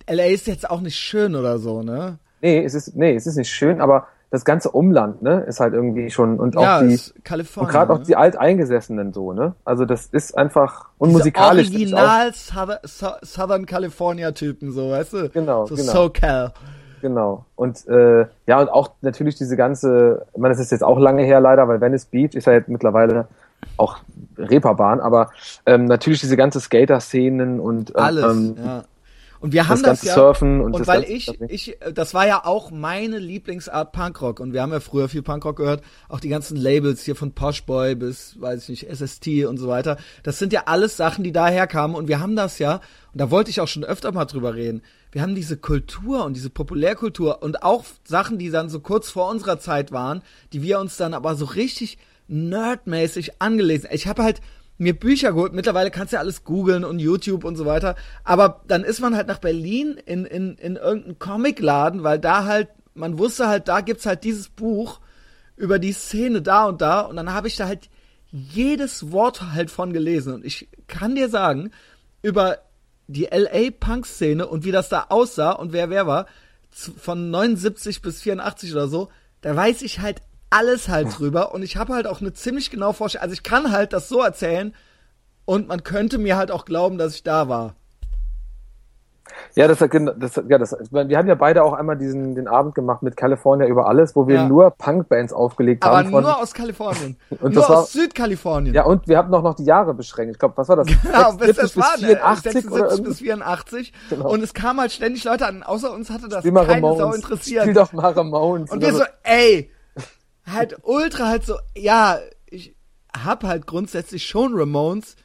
LA ist jetzt auch nicht schön oder so, ne? nee, es ist, nee, es ist nicht schön, aber das ganze Umland, ne, ist halt irgendwie schon, und auch ja, die, ist Kalifornien. und gerade auch ne? die Alteingesessenen so, ne? Also das ist einfach, und Diese musikalisch. finde ich auch- Original Southern, Sou- Southern California Typen, so, weißt du? Genau, so genau. SoCal. Genau. Und äh, ja, und auch natürlich diese ganze, ich meine, das ist jetzt auch lange her leider, weil Venice Beach ist ja jetzt mittlerweile auch Reeperbahn, aber ähm, natürlich diese ganze Skater-Szenen und ähm, Alles, ähm, ja. Und wir haben das das, ja, Surfen und, und weil ich, ich, äh, das war ja auch meine Lieblingsart Punkrock und wir haben ja früher viel Punkrock gehört, auch die ganzen Labels hier von Poshboy bis, weiß ich nicht, SST und so weiter. Das sind ja alles Sachen, die daher kamen und wir haben das ja, und da wollte ich auch schon öfter mal drüber reden, wir haben diese Kultur und diese Populärkultur und auch Sachen, die dann so kurz vor unserer Zeit waren, die wir uns dann aber so richtig nerdmäßig angelesen. Ich habe halt mir Bücher geholt. Mittlerweile kannst du ja alles googeln und YouTube und so weiter. Aber dann ist man halt nach Berlin in, in, in irgendeinen Comicladen, weil da halt, man wusste halt, da gibt's halt dieses Buch über die Szene da und da. Und dann habe ich da halt jedes Wort halt von gelesen. Und ich kann dir sagen, über die LA-Punk-Szene und wie das da aussah und wer wer war, von 79 bis 84 oder so, da weiß ich halt alles halt drüber und ich habe halt auch eine ziemlich genau Vorstellung. Also ich kann halt das so erzählen und man könnte mir halt auch glauben, dass ich da war. ja, das, das, ja, das, wir haben ja beide auch einmal diesen den Abend gemacht mit California über alles, wo wir Ja. nur Punkbands aufgelegt Aber haben. Von, nur aus Kalifornien. Und nur das war- aus Südkalifornien. ja, und wir haben noch, noch die Jahre beschränkt. Ich glaube, was war das? Genau, bis 76 das war ne, 84 oder 76 irgendwie? bis 84 Genau. und es kamen halt ständig Leute an, außer uns hatte das keine Sau interessiert. Spiel doch mal Ramones. Und wir so, ey, halt ultra halt so, ja, ich hab halt grundsätzlich schon Ramones,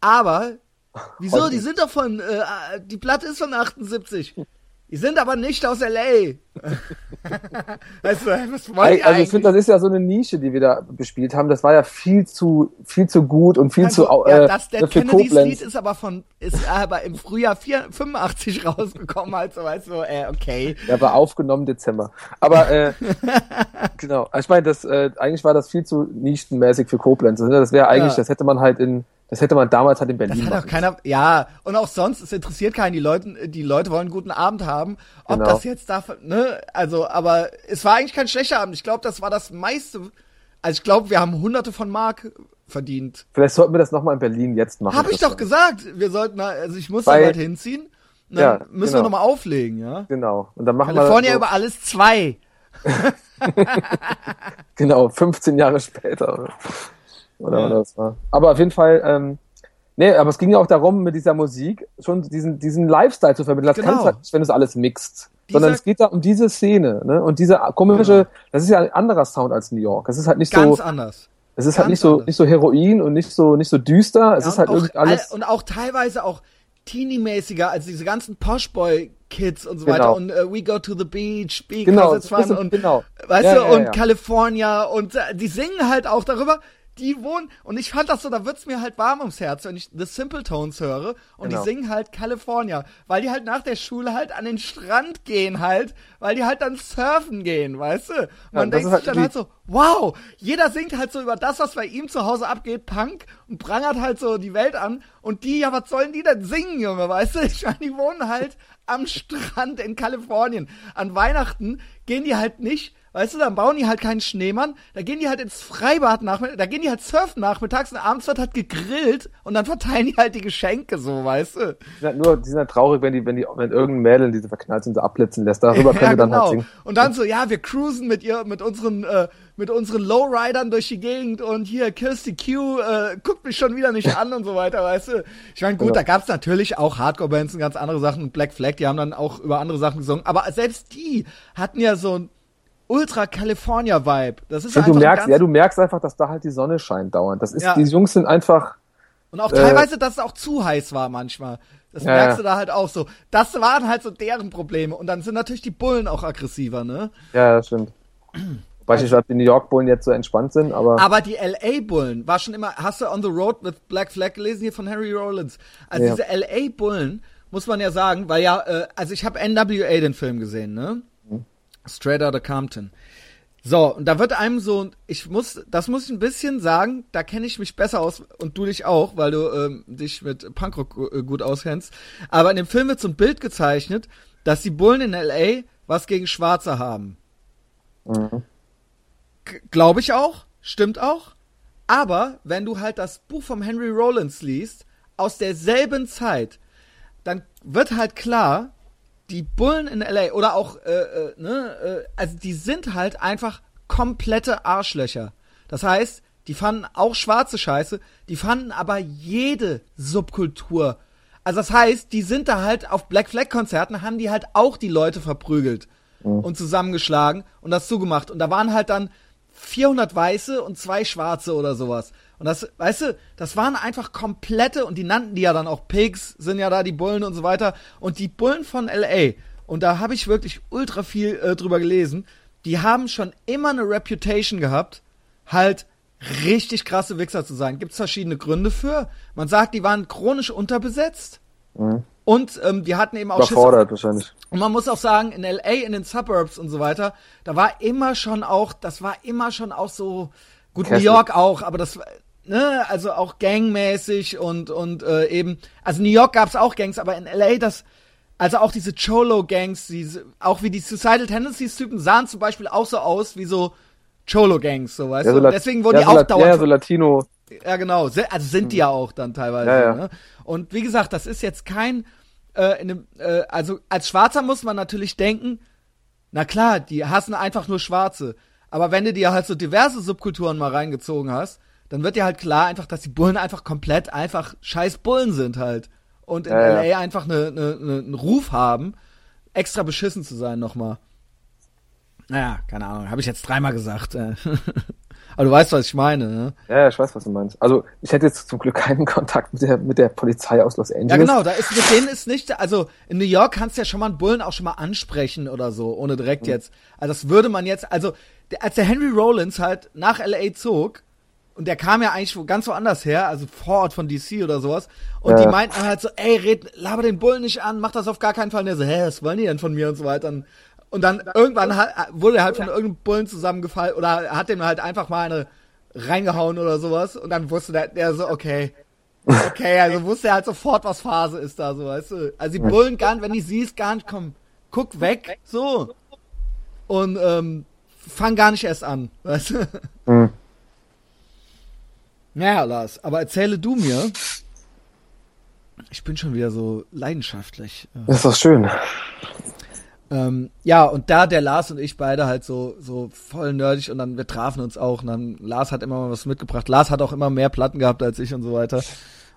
aber wieso, die sind doch von, äh, die Platte ist von 78. Die sind aber nicht aus L.A. weißt du, was wollen die also ich finde, das ist ja so eine Nische, die wir da bespielt haben. Das war ja viel zu, viel zu gut und viel Also, zu au- ja, äh, das, der für Kennedys Koblenz. Lied ist aber von, ist aber im Frühjahr 4, 85 rausgekommen, halt so, weißt du, äh, okay. Ja, war aufgenommen Dezember. Aber äh, genau, ich meine, das äh, eigentlich war das viel zu nischenmäßig für Koblenz. Also, Das wäre eigentlich, Ja. das hätte man halt in, das hätte man damals halt in Das Berlin hat auch keiner, ja, und auch sonst, es interessiert keinen, die Leute, die Leute wollen einen guten Abend haben. Ob Genau. das jetzt darf, ne, also, aber es war eigentlich kein schlechter Abend. Ich glaube, das war das meiste, also ich glaube, wir haben hunderte von Mark verdient. Vielleicht sollten wir das nochmal in Berlin jetzt machen. Hab ich Das- doch gesagt, wir sollten, mal- also ich muss Weil- da halt hinziehen. Dann Ja, müssen genau. wir nochmal auflegen, ja. Genau. Und dann machen California wir so, über alles zwei. genau 15 Jahre später oder, Ja. oder was war. Aber auf jeden Fall. Ähm, Nee, aber es ging ja auch darum, mit dieser Musik schon diesen, diesen Lifestyle zu vermitteln. Das Genau. kannst du halt nicht, wenn du es alles mixt. Dieser- Sondern es geht da um diese Szene, ne? Und diese komische, das ist ja ein anderer Sound als New York. Das ist halt nicht Ganz so, anders. es ist halt ganz nicht so, anders. nicht so Heroin und nicht so, nicht so düster. Es Ja, ist halt auch, irgendwie alles. all- und auch teilweise auch Teenie-mäßiger als diese ganzen Poshboy-Kids und so Genau. weiter und äh, We Go to the Beach, Because Genau, it's fun und genau. weißt Ja, du ja, und ja. California und äh, die singen halt auch darüber. Die wohnen, und ich fand das so, da wird's mir halt warm ums Herz, wenn ich The Simple Tones höre und genau. die singen halt California, weil die halt nach der Schule halt an den Strand gehen halt, weil die halt dann surfen gehen, weißt du? Man ja, denkt sich halt dann halt so, wow, jeder singt halt so über das, was bei ihm zu Hause abgeht, Punk, und prangert halt so die Welt an, und die, ja, was sollen die denn singen, Junge, weißt du? Ich meine, die wohnen halt am Strand in Kalifornien. An Weihnachten gehen die halt nicht Weißt du, dann bauen die halt keinen Schneemann, da gehen die halt ins Freibad nachmittags, da gehen die halt surfen nachmittags und abends wird halt gegrillt und dann verteilen die halt die Geschenke so, weißt du. Die sind halt nur, die sind halt traurig, wenn die, wenn die, wenn irgendein Mädel diese verknallt sind, so abblitzen lässt, darüber können ja, genau. dann halt genau. singen. Und dann so, ja, wir cruisen mit ihr, mit unseren, äh, mit unseren Lowridern durch die Gegend und hier Kirsty Q äh, guckt mich schon wieder nicht an und so weiter, weißt du. Ich meine, gut, ja. da gab's natürlich auch Hardcore-Bands und ganz andere Sachen. Black Flag, die haben dann auch über andere Sachen gesungen. Aber selbst die hatten ja so ein Ultra California Vibe. Das ist ja, du merkst, ja, du merkst einfach, dass da halt die Sonne scheint dauernd. Das ist, ja. die Jungs sind einfach. Und auch teilweise, äh, dass es auch zu heiß war manchmal. Das ja, merkst du da halt auch so. Das waren halt so deren Probleme. Und dann sind natürlich die Bullen auch aggressiver, ne? Ja, das stimmt. Wobei also, ich glaube, die New York Bullen jetzt so entspannt sind, aber. Aber die LA Bullen war schon immer, hast du On the Road with Black Flag gelesen hier von Harry Rollins? Also ja. diese LA Bullen, muss man ja sagen, weil ja, äh, also ich habe NWA den Film gesehen, ne? Straight Outta Compton. So, und da wird einem so, ich muss, das muss ich ein bisschen sagen, da kenne ich mich besser aus und du dich auch, weil du ähm, dich mit Punkrock äh, gut auskennst. Aber in dem Film wird so ein Bild gezeichnet, dass die Bullen in LA was gegen Schwarze haben. Mhm. Glaube ich auch, stimmt auch. Aber wenn du halt das Buch vom Henry Rollins liest, aus derselben Zeit, dann wird halt klar, die Bullen in LA oder auch, äh, äh, ne, äh, also die sind halt einfach komplette Arschlöcher. Das heißt, die fanden auch schwarze Scheiße, die fanden aber jede Subkultur. Also das heißt, die sind da halt auf Black Flag Konzerten, haben die halt auch die Leute verprügelt mhm. und zusammengeschlagen und das zugemacht. Und da waren halt dann 400 Weiße und zwei Schwarze oder sowas. Und das, weißt du, das waren einfach komplette, und die nannten die ja dann auch Pigs, sind ja da die Bullen und so weiter. Und die Bullen von LA, und da habe ich wirklich ultra viel äh, drüber gelesen, die haben schon immer eine Reputation gehabt, halt richtig krasse Wichser zu sein. Gibt es verschiedene Gründe für. Man sagt, die waren chronisch unterbesetzt. Mhm. Und ähm, die hatten eben auch Überfordert wahrscheinlich. Und man muss auch sagen, in LA, in den Suburbs und so weiter, da war immer schon auch, das war immer schon auch so, gut, Kessel. New York auch, aber das, ne, also auch gangmäßig und und äh, eben, also New York gab's auch Gangs, aber in LA das, also auch diese Cholo-Gangs, diese, auch wie die Suicidal Tendencies-Typen sahen zum Beispiel auch so aus wie so Cholo-Gangs, so weißt ja, so du. Deswegen wurden ja, die so auch dauernd. Ja, so Latino. Ja, genau. Also sind die ja auch dann teilweise. Ja, ja. Ne? Und wie gesagt, das ist jetzt kein, äh, in dem, äh, also als Schwarzer muss man natürlich denken, na klar, die hassen einfach nur Schwarze. Aber wenn du dir halt so diverse Subkulturen mal reingezogen hast, dann wird dir halt klar einfach, dass die Bullen einfach komplett einfach scheiß Bullen sind halt. Und in ja, LA ja. einfach eine, eine, eine, einen Ruf haben, extra beschissen zu sein nochmal. Naja, keine Ahnung, habe ich jetzt dreimal gesagt. Äh. Aber du weißt, was ich meine, ne? Ja, ich weiß, was du meinst. Also, ich hätte jetzt zum Glück keinen Kontakt mit der, mit der Polizei aus Los Angeles. Ja, genau, da ist, mit denen ist nicht, also, in New York kannst du ja schon mal einen Bullen auch schon mal ansprechen oder so, ohne direkt mhm. jetzt. Also, das würde man jetzt, also, als der Henry Rollins halt nach LA zog, und der kam ja eigentlich ganz woanders her, also vor Ort von DC oder sowas. Und ja. die meinten halt so, ey, red, laber den Bullen nicht an, mach das auf gar keinen Fall. Und der so, hä, was wollen die denn von mir und so weiter. Und dann irgendwann hat, wurde er halt von irgendeinem Bullen zusammengefallen oder hat dem halt einfach mal eine reingehauen oder sowas. Und dann wusste der, der so, okay. Okay, also wusste er halt sofort, was Phase ist da, so, weißt du. Also die Bullen gar nicht, wenn die siehst, gar nicht, komm, guck weg, so. Und, ähm, fang gar nicht erst an, weißt du. Mhm. Naja, Lars, aber erzähle du mir. Ich bin schon wieder so leidenschaftlich. Das ist doch schön. Ähm, ja, und da der Lars und ich beide halt so, so voll nerdig und dann wir trafen uns auch und dann Lars hat immer mal was mitgebracht. Lars hat auch immer mehr Platten gehabt als ich und so weiter.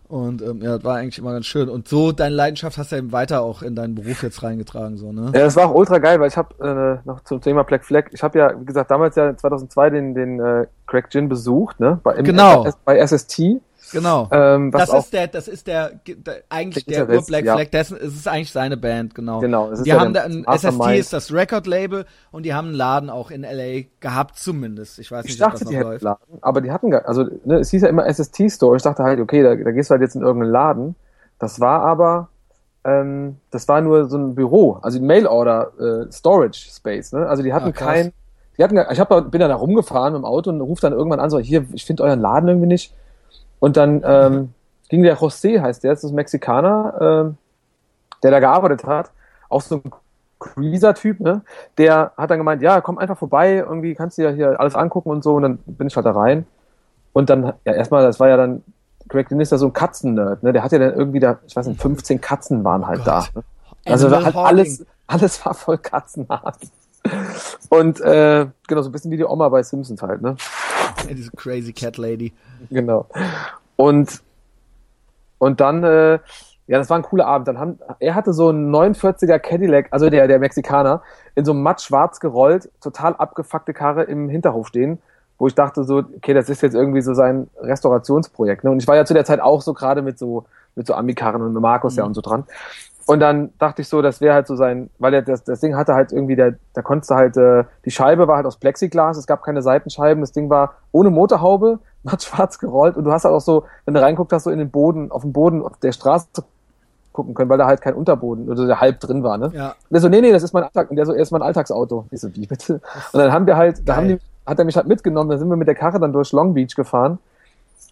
Und ähm, ja, das war eigentlich immer ganz schön. Und so deine Leidenschaft hast du eben weiter auch in deinen Beruf jetzt reingetragen, so, ne? Ja, das war auch ultra geil, weil ich habe äh, noch zum Thema Black Flag, ich habe ja, wie gesagt, damals ja 2002 den, den äh, Craig Gin besucht, ne? Bei, im, genau. bei SST. Genau. Ähm, was das auch, ist der, das ist der, der eigentlich Der der Gitarrist, Ur-Black ja. Flag, dessen ist es eigentlich seine Band, genau. Genau, es ist die ja haben da ein, SST ist das Record-Label und die haben einen Laden auch in LA gehabt zumindest. Ich weiß nicht, ich dachte, ob das die noch hätten läuft. Laden, aber die hatten gar, also ne, es hieß ja immer SST Store. Ich dachte halt, okay, da, da gehst du halt jetzt in irgendeinen Laden. Das war aber, ähm, das war nur so ein Büro, also ein Mail-Order äh, Storage Space. Ne? Also die hatten Ah, kein, die hatten, gar- ich hab, da- bin dann da rumgefahren mit dem Auto und ruf dann irgendwann an, so hier, ich finde euren Laden irgendwie nicht. Und dann ähm, ging der José, heißt der, das ist ein Mexikaner, ähm, der da gearbeitet hat, auch so ein Creaser-Typ, ne? Der hat dann gemeint, ja, komm einfach vorbei, irgendwie kannst du ja hier alles angucken und so. Und dann bin ich halt da rein. Und dann, ja, erstmal, das war ja dann, Greg Lynn ist ja so ein Katzen-Nerd, ne? Der hat ja dann irgendwie da, ich weiß nicht, 15 Katzen waren halt da. Gott. Ne? Also Animal halt alles, alles war voll Katzenhaar. Und äh, genau, so ein bisschen wie die Oma bei Simpsons halt, ne? Diese crazy Cat Lady. Genau. Und, und dann, äh, ja, das war ein cooler Abend. Dann haben, er hatte so einen 49er Cadillac, also der, der Mexikaner, in so einem matt schwarz gerollt, total abgefuckte Karre im Hinterhof stehen, wo ich dachte so, okay, das ist jetzt irgendwie so sein Restaurationsprojekt. Ne? Und ich war ja zu der Zeit auch so gerade mit so, mit so Amikarren und mit Markus ja und so dran. Und dann dachte ich so, das wäre halt so sein, weil er das, das Ding hatte halt irgendwie, der, da konntest du halt, äh, die Scheibe war halt aus Plexiglas, es gab keine Seitenscheiben, das Ding war ohne Motorhaube, matt schwarz gerollt und du hast halt auch so, wenn du reinguckt hast, so in den Boden, auf den Boden auf der Straße gucken können, weil da halt kein Unterboden oder der halb drin war, ne? Ja. Und der so, nee, nee, das ist mein Alltag, und der so, er ist mein Alltagsauto. Ich so, wie bitte? Und dann haben wir halt, da haben die, hat er mich halt mitgenommen, da sind wir mit der Karre dann durch Long Beach gefahren.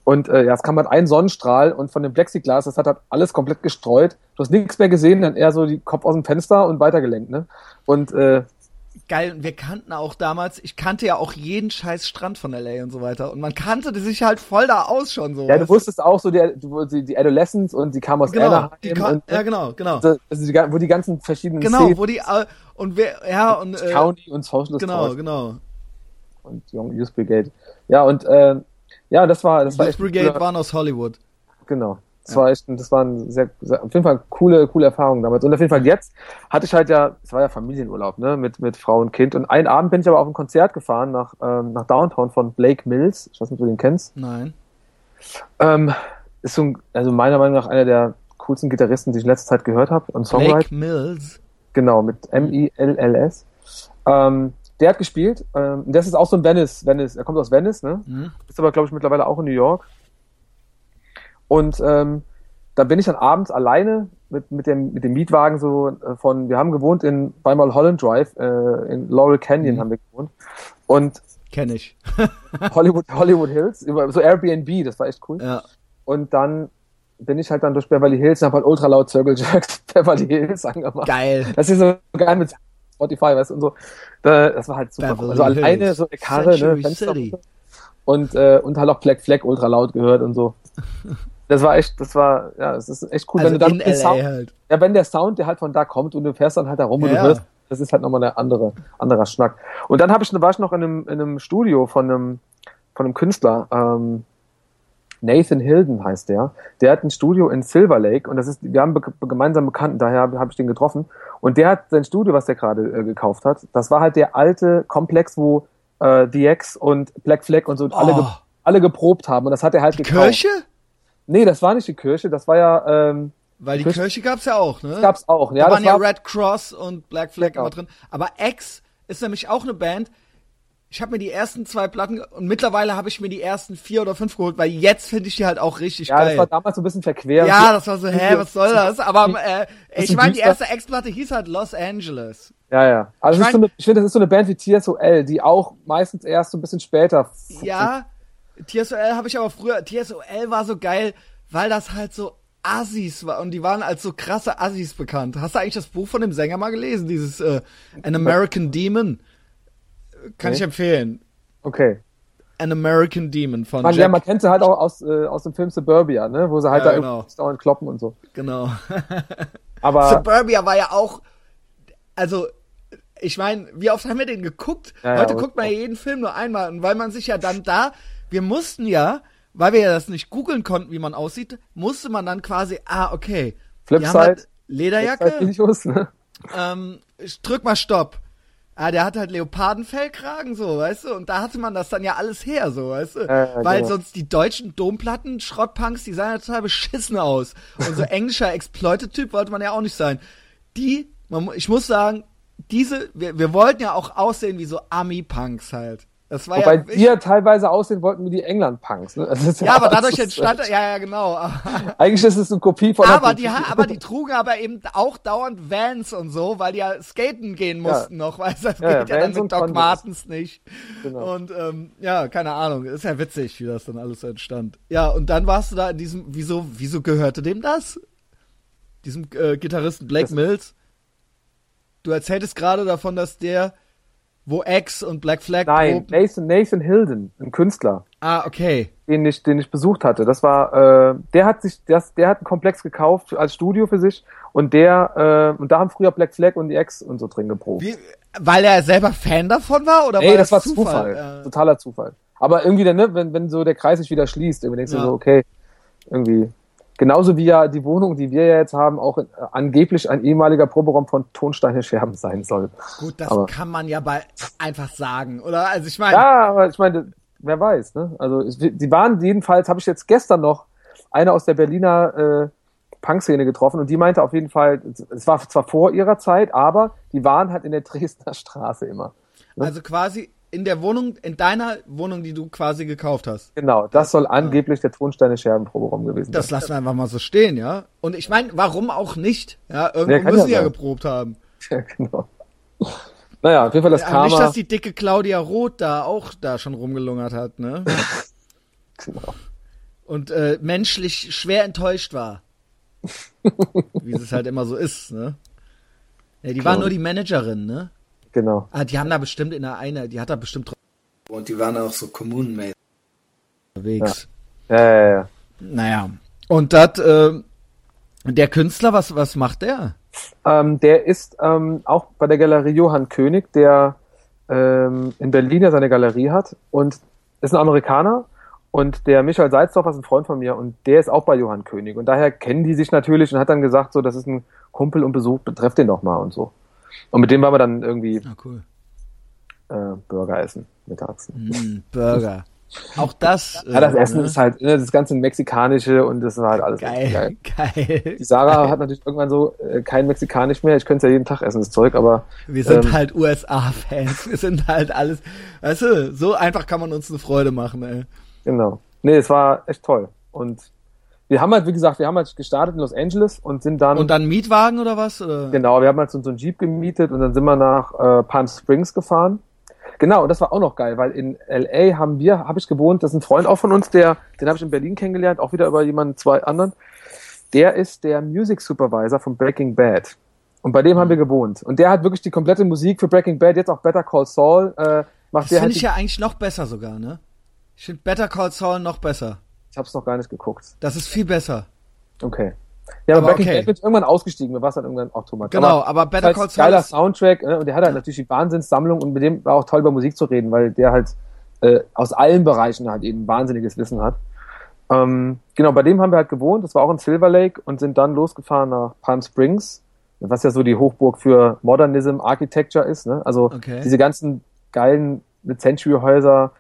Und äh, ja, es kam halt ein Sonnenstrahl und von dem Plexiglas, das hat halt alles komplett gestreut. Du hast nichts mehr gesehen, dann eher so die Kopf aus dem Fenster und weitergelenkt, ne? Und äh, Geil, und wir kannten auch damals, ich kannte ja auch jeden scheiß Strand von LA und so weiter. Und man kannte sich halt voll da aus schon so. ja, du wusstest auch so, die, die, die Adolescents und die kam aus Genau, Anaheim die Ka- und ja, genau, genau. also die, ga- wo die ganzen verschiedenen Genau, Szenen, wo die, äh, und wer, ja, und, äh, County und Socialist genau, Toys genau. und Young Youth Brigade. Ja, und äh, ja, das war, das war Youth echt ein Brigade cooler- waren aus Hollywood. Genau. Das war echt, das waren sehr, sehr, auf jeden Fall coole, coole Erfahrungen damals. Und auf jeden Fall jetzt hatte ich halt ja, es war ja Familienurlaub, ne, mit, mit Frau und Kind. Und einen Abend bin ich aber auf ein Konzert gefahren nach, ähm, nach Downtown von Blake Mills. Ich weiß nicht, ob du den kennst. Nein. Ähm, ist so ein, also meiner Meinung nach einer der coolsten Gitarristen, die ich in letzter Zeit gehört habe. Und Songwriter. Blake Mills. Genau, mit M-I-L-L-S. Ähm, der hat gespielt. Ähm, das ist auch so ein Venice, Venice. Er kommt aus Venice, ne? Hm? Ist aber, glaube ich, mittlerweile auch in New York. Und ähm, da bin ich dann abends alleine mit, mit, dem, mit dem Mietwagen so äh, von, wir haben gewohnt in bei Holland Drive, äh, in Laurel Canyon Mhm. haben wir gewohnt. Und Kenn ich. Hollywood, Hollywood Hills, über so Airbnb, das war echt cool. Ja. Und dann bin ich halt dann durch Beverly Hills und habe halt ultra laut Circle Jerks Beverly Hills angemacht. Geil. Das ist so geil mit Spotify, weißt du, und so. Da, das war halt super cool. Also alleine Hills. so eine Karre, ne, Fenster und, äh, und halt auch Black Flag ultra laut gehört und so. Das war echt, das war, ja, es ist echt cool, Also wenn du dann den Sound, halt. ja, wenn der Sound, der halt von da kommt und du fährst dann halt da rum und Ja. du hörst, das ist halt nochmal eine andere, anderer Schnack. Und dann habe ich, war ich noch in einem, in einem Studio von einem, von einem Künstler, ähm, Nathan Hilden heißt der. Der hat ein Studio in Silver Lake und das ist, wir haben be gemeinsam Bekannten, daher habe hab ich den getroffen. Und der hat sein Studio, was der gerade äh, gekauft hat, das war halt der alte Komplex, wo äh, The X und Black Flag und so alle, ge Oh. alle geprobt haben. Und das hat er halt Die gekauft. Kirche? Nee, das war nicht die Kirche, das war ja, ähm, Weil die Kirche- Kirche gab's ja auch, ne? das gab's auch. Ja, da waren ja war, Red Cross und Black Flag Genau. immer drin. Aber X ist nämlich auch eine Band. Ich habe mir die ersten zwei Platten und mittlerweile habe ich mir die ersten vier oder fünf geholt, weil jetzt finde ich die halt auch richtig ja, das geil. war damals so ein bisschen verquer. ja, das war so, hä, was soll das? Aber äh, ich meine, die erste X-Platte hieß halt Los Angeles. Ja, ja. Also Ich es ist so mein- eine, ich finde, das ist so eine Band wie TSOL, die auch meistens erst so ein bisschen später. Ja, TSOL habe ich aber früher, TSOL war so geil, weil das halt so Assis war und die waren als so krasse Assis bekannt. Hast du eigentlich das Buch von dem Sänger mal gelesen, dieses äh, An American Demon? Kann Nee. ich empfehlen. Okay. An American Demon von Man, Jack. ja, man kennt sie halt auch aus, äh, aus dem Film Suburbia, ne? Wo sie halt Ja, da genau. irgendwie dauernd kloppen und so. genau. Aber Suburbia war ja auch, also ich meine, wie oft haben wir den geguckt? Ja, Heute guckt man ja jeden Film nur einmal und weil man sich ja dann da, wir mussten ja, weil wir ja das nicht googeln konnten, wie man aussieht, musste man dann quasi, ah, okay. Flipside, halt Lederjacke, Videos, ne? ähm, ich drück mal Stopp. Ah, der hat halt Leopardenfellkragen, so, weißt du? Und da hatte man das dann ja alles her, so, weißt du? Äh, Weil genau. sonst die deutschen Domplatten, Schrottpunks, die sahen ja total beschissen aus. Und so englischer Exploited-Typ wollte man ja auch nicht sein. Die, man, ich muss sagen, diese, wir, wir wollten ja auch aussehen wie so Ami-Punks halt. Das war Wobei ja, wir teilweise aussehen wollten wie die England-Punks. Ne? ja, ja, aber dadurch entstand, ja, ja, genau. Eigentlich ist es eine Kopie von aber die, aber die trugen aber eben auch dauernd Vans und so, weil die ja skaten gehen mussten ja. noch, weil das ja, geht ja, dann mit Doc Martens nicht. Genau. Und ähm, ja, keine Ahnung, ist ja witzig, wie das dann alles entstand. Ja, und dann warst du da in diesem, wieso, wieso gehörte dem das? Diesem äh, Gitarristen Blake das Mills? Du erzähltest gerade davon, dass der wo X und Black Flag. Nein, Nathan, Nathan Hilden, ein Künstler. Ah, okay. Den ich, den ich besucht hatte. Das war, äh, der hat sich, das, der hat einen Komplex gekauft als Studio für sich und der, äh, und da haben früher Black Flag und die X und so drin geprobt. Wie, weil er selber Fan davon war oder nee, war das, das war Zufall? Zufall. Äh, Totaler Zufall. Aber irgendwie, ne, wenn, wenn so der Kreis sich wieder schließt, irgendwie denkst ja. du so, okay, irgendwie Genauso wie ja die Wohnung, die wir ja jetzt haben, auch äh, angeblich ein ehemaliger Proberaum von Tonsteine Scherben sein soll. Gut, das aber, kann man ja bei einfach sagen, oder? Also ich meine. Ja, aber ich meine, wer weiß, ne? Also die waren jedenfalls, habe ich jetzt gestern noch eine aus der Berliner äh, Punk-Szene getroffen und die meinte auf jeden Fall, es war zwar vor ihrer Zeit, aber die waren halt in der Dresdner Straße immer. Ne? Also quasi in der Wohnung, in deiner Wohnung, die du quasi gekauft hast. Genau, das soll angeblich der Tonsteine Scherbenproberaum gewesen sein. Das lassen wir einfach mal so stehen, ja. Und ich meine, warum auch nicht? Ja, irgendwo müssen ja, ja geprobt haben. Ja, genau. Naja, auf jeden Fall das ja, Karma. Nicht, dass die dicke Claudia Roth da auch da schon rumgelungert hat, ne? genau. Und äh, menschlich schwer enttäuscht war. Wie es halt immer so ist, ne? Ja, die genau. war nur die Managerin, ne? Genau. Ah, die haben da bestimmt in der eine, die hat da bestimmt und die waren auch so kommunenmäßig unterwegs. Ja. Ja, ja, ja. Naja. Und das, äh, der Künstler, was, was macht der? Ähm, der ist ähm, auch bei der Galerie Johann König, der ähm, in Berlin ja seine Galerie hat und ist ein Amerikaner und der Michael Salzdorfer ist ein Freund von mir und der ist auch bei Johann König und daher kennen die sich natürlich und hat dann gesagt, so, das ist ein Kumpel und Besuch, betrefft den doch mal und so. Und mit dem waren wir dann irgendwie ah, cool. äh, Burger essen mittags. Mm, Burger. Auch das. ja, das äh, Essen ne? ist halt, ne, das ganze Mexikanische und das war halt alles geil. Geil. geil. Die Sarah hat natürlich irgendwann so äh, kein Mexikanisch mehr. Ich könnte es ja jeden Tag essen, das Zeug, aber. Wir sind ähm, halt USA-Fans. Wir sind halt alles. Weißt du, so einfach kann man uns eine Freude machen, ey. Genau. Nee, es war echt toll. Und wir haben halt, wie gesagt, wir haben halt gestartet in Los Angeles und sind dann. Und dann Mietwagen oder was? Oder? Genau, wir haben halt so, so einen Jeep gemietet und dann sind wir nach äh, Palm Springs gefahren. Genau, und das war auch noch geil, weil in LA haben wir, habe ich gewohnt, das ist ein Freund auch von uns, der, den habe ich in Berlin kennengelernt, auch wieder über jemanden, zwei anderen. Der ist der Music Supervisor von Breaking Bad. Und bei dem mhm. haben wir gewohnt. Und der hat wirklich die komplette Musik für Breaking Bad, jetzt auch Better Call Saul, äh, macht das finde halt ich ja eigentlich noch besser sogar, ne? Ich finde Better Call Saul noch besser. Ich habe es noch gar nicht geguckt. Das ist viel besser. Okay. Ja, aber, aber Breaking okay. Bad wird irgendwann ausgestiegen, mir war es dann irgendwann auch Thomas. Genau, aber, aber Better Call Saul. Geiler Soundtrack, ne? und der hat halt natürlich die Wahnsinnssammlung und mit dem war auch toll über Musik zu reden, weil der halt äh, aus allen Bereichen halt eben wahnsinniges Wissen hat. Ähm, genau, bei dem haben wir halt gewohnt, das war auch in Silver Lake und sind dann losgefahren nach Palm Springs, was ja so die Hochburg für Modernism Architecture ist, ne? Also okay. diese ganzen geilen Century-Häuser,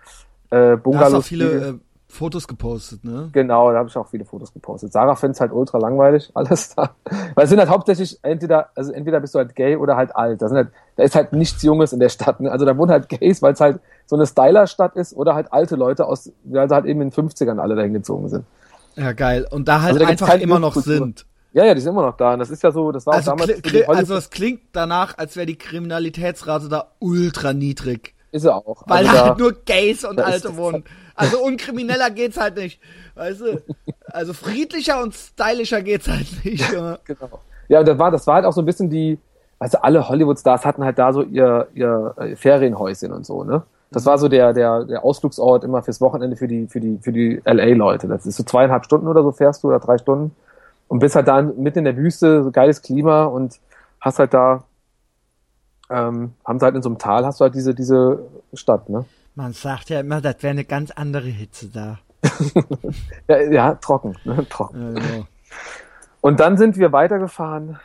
äh, Bungalows. Da hast auch viele äh, Fotos gepostet, ne? Genau, da habe ich auch viele Fotos gepostet. Sarah findet es halt ultra langweilig, alles da. Weil es sind halt hauptsächlich entweder, also entweder bist du halt gay oder halt alt. Da, sind halt, da ist halt nichts Junges in der Stadt. Ne? Also da wohnen halt Gays, weil es halt so eine Styler-Stadt ist oder halt alte Leute aus, weil sie halt eben in den 50ern alle dahin gezogen sind. Ja, geil. Und da halt also da einfach immer noch sind. Ja, ja, die sind immer noch da. Und das ist ja so, das war also auch damals. also es klingt danach, als wäre die Kriminalitätsrate da ultra niedrig. Ist er auch. Weil also da halt nur Gays und Alte wohnen. Also unkrimineller geht's halt nicht. Weißt du? Also friedlicher und stylischer geht's halt nicht. Ja, genau. Ja, und das war, das war halt auch so ein bisschen die, also alle Hollywood-Stars hatten halt da so ihr, ihr Ferienhäuschen und so, ne? Das war so der, der, der Ausflugsort immer fürs Wochenende für die, für die, für die LA-Leute. Das ist so zweieinhalb Stunden oder so fährst du oder drei Stunden und bist halt da mitten in der Wüste, so geiles Klima und hast halt da, ähm, haben sie halt in so einem Tal, hast du halt diese, diese Stadt, ne? Man sagt ja immer, das wäre eine ganz andere Hitze da. ja, ja, trocken, ne? trocken. Genau. Und dann sind wir weitergefahren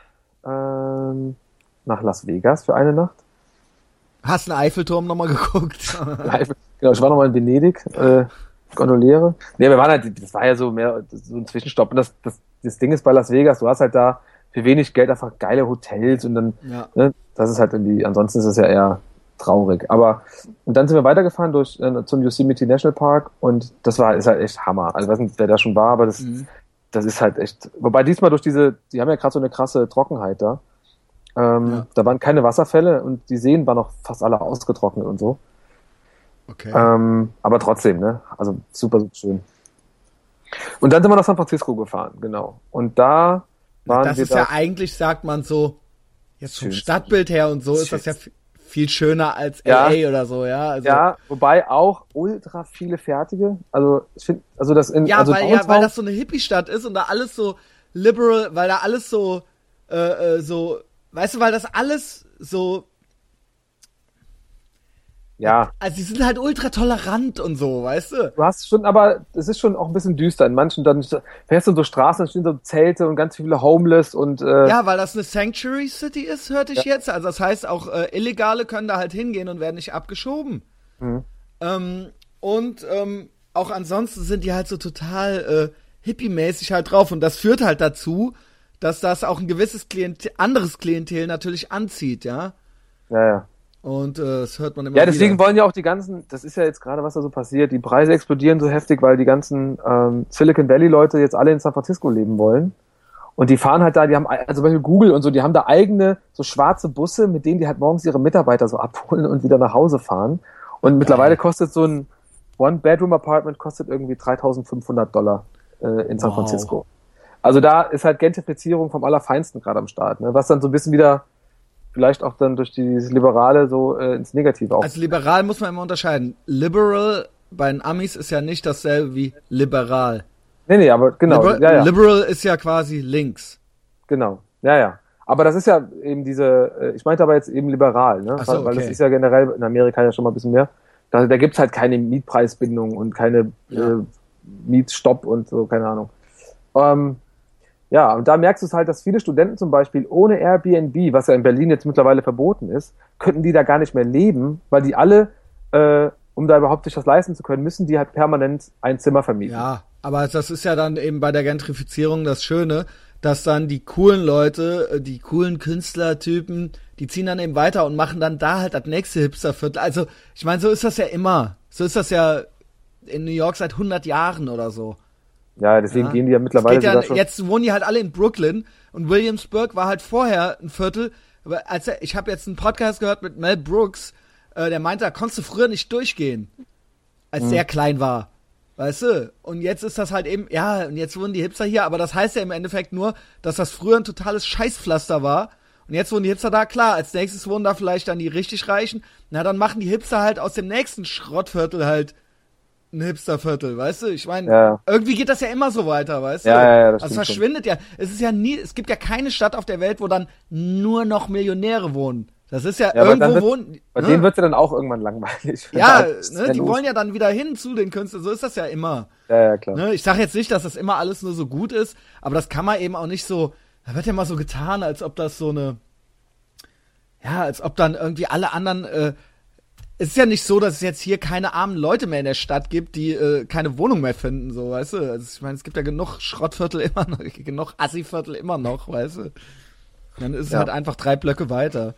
ähm, nach Las Vegas für eine Nacht. Hast du einen Eiffelturm nochmal geguckt? genau, ich war nochmal in Venedig, äh, Gondoliere. Nee, wir waren halt, das war ja so mehr so ein Zwischenstopp. Und das, das, das Ding ist bei Las Vegas, du hast halt da für wenig Geld einfach geile Hotels und dann, ja. ne, das ist halt irgendwie, ansonsten ist es ja eher traurig. Aber und dann sind wir weitergefahren durch äh, zum Yosemite National Park und das war ist halt echt Hammer. Also ich weiß nicht, wer da schon war, aber das, mhm. das ist halt echt. Wobei diesmal durch diese, die haben ja gerade so eine krasse Trockenheit da. Ähm, ja. Da waren keine Wasserfälle und die Seen waren noch fast alle ausgetrocknet und so. Okay. Ähm, aber trotzdem, ne? Also super, super schön. Und dann sind wir nach San Francisco gefahren, genau. Und da waren das wir. Das ist da ja eigentlich, sagt man so, jetzt vom Stadtbild her und so ist das ja viel schöner als ja. LA oder so, ja. Also, ja, wobei auch ultra viele Fertige. Also ich finde, also das in ja, also weil ja, weil das so eine Hippie-Stadt ist und da alles so liberal, weil da alles so äh, äh, so, weißt du, weil das alles so ja. Also die sind halt ultra tolerant und so, weißt du? Du hast schon, aber es ist schon auch ein bisschen düster. In manchen, dann fährst du so Straßen, da stehen so Zelte und ganz viele Homeless und äh, Ja, weil das eine Sanctuary City ist, hörte ich ja. jetzt. Also das heißt, auch äh, Illegale können da halt hingehen und werden nicht abgeschoben. Mhm. Ähm, und ähm, auch ansonsten sind die halt so total äh, hippie-mäßig halt drauf. Und das führt halt dazu, dass das auch ein gewisses Klientel, anderes Klientel natürlich anzieht, ja? Ja, ja. Und äh, das hört man immer Ja, deswegen wieder. wollen ja auch die ganzen, das ist ja jetzt gerade, was da so passiert, die Preise explodieren so heftig, weil die ganzen ähm, Silicon Valley-Leute jetzt alle in San Francisco leben wollen. Und die fahren halt da, die haben, also zum Beispiel Google und so, die haben da eigene, so schwarze Busse, mit denen die halt morgens ihre Mitarbeiter so abholen und wieder nach Hause fahren. Und mittlerweile kostet so ein One-Bedroom-Apartment kostet irgendwie 3500 Dollar äh, in San wow. Francisco. Also da ist halt Gentrifizierung vom Allerfeinsten gerade am Start, ne? was dann so ein bisschen wieder vielleicht auch dann durch die Liberale so äh, ins Negative auch. Als liberal muss man immer unterscheiden. Liberal bei den Amis ist ja nicht dasselbe wie liberal. Nee, nee, aber genau. Liberal, ja, ja. Liberal ist ja quasi links. Genau, ja, ja. Aber das ist ja eben diese, äh, ich meinte aber jetzt eben liberal, ne? So, weil, weil okay. das ist ja generell in Amerika ja schon mal ein bisschen mehr. Da, da gibt's halt keine Mietpreisbindung und keine ja. äh, Mietstopp und so, keine Ahnung. Ähm, ja, und da merkst du es halt, dass viele Studenten zum Beispiel ohne Airbnb, was ja in Berlin jetzt mittlerweile verboten ist, könnten die da gar nicht mehr leben, weil die alle, äh, um da überhaupt sich das leisten zu können, müssen die halt permanent ein Zimmer vermieten. Ja, aber das ist ja dann eben bei der Gentrifizierung das Schöne, dass dann die coolen Leute, äh, die coolen Künstlertypen, die ziehen dann eben weiter und machen dann da halt das nächste Hipsterviertel. Also, ich meine, so ist das ja immer. So ist das ja in New York seit 100 Jahren oder so. Ja, deswegen ja. gehen die ja mittlerweile ja, schon. Jetzt wohnen die halt alle in Brooklyn und Williamsburg war halt vorher ein Viertel. Aber als er, ich habe jetzt einen Podcast gehört mit Mel Brooks, äh, der meinte, da konntest du früher nicht durchgehen, als mhm. der klein war. Weißt du? Und jetzt ist das halt eben, ja, und jetzt wohnen die Hipster hier, aber das heißt ja im Endeffekt nur, dass das früher ein totales Scheißpflaster war. Und jetzt wohnen die Hipster da, klar, als nächstes wohnen da vielleicht dann die richtig Reichen. Na, dann machen die Hipster halt aus dem nächsten Schrottviertel halt ein Hipsterviertel, weißt du? Ich meine, ja. irgendwie geht das ja immer so weiter, weißt du? Ja, ja, ja, das also verschwindet schon. ja. Es ist ja nie, es gibt ja keine Stadt auf der Welt, wo dann nur noch Millionäre wohnen. Das ist ja, ja irgendwo wird, wohnen. Bei ne? denen wird ja dann auch irgendwann langweilig. Ja, ne, die wollen ja dann wieder hin zu den Künstlern. So ist das ja immer. Ja, ja, klar. Ne? Ich sage jetzt nicht, dass das immer alles nur so gut ist, aber das kann man eben auch nicht so. Da wird ja mal so getan, als ob das so eine. Ja, als ob dann irgendwie alle anderen äh, es ist ja nicht so, dass es jetzt hier keine armen Leute mehr in der Stadt gibt, die äh, keine Wohnung mehr finden, so, weißt du? Also ich meine, es gibt ja genug Schrottviertel immer noch, genug Assiviertel immer noch, weißt du? Dann ist es ja. halt einfach drei Blöcke weiter.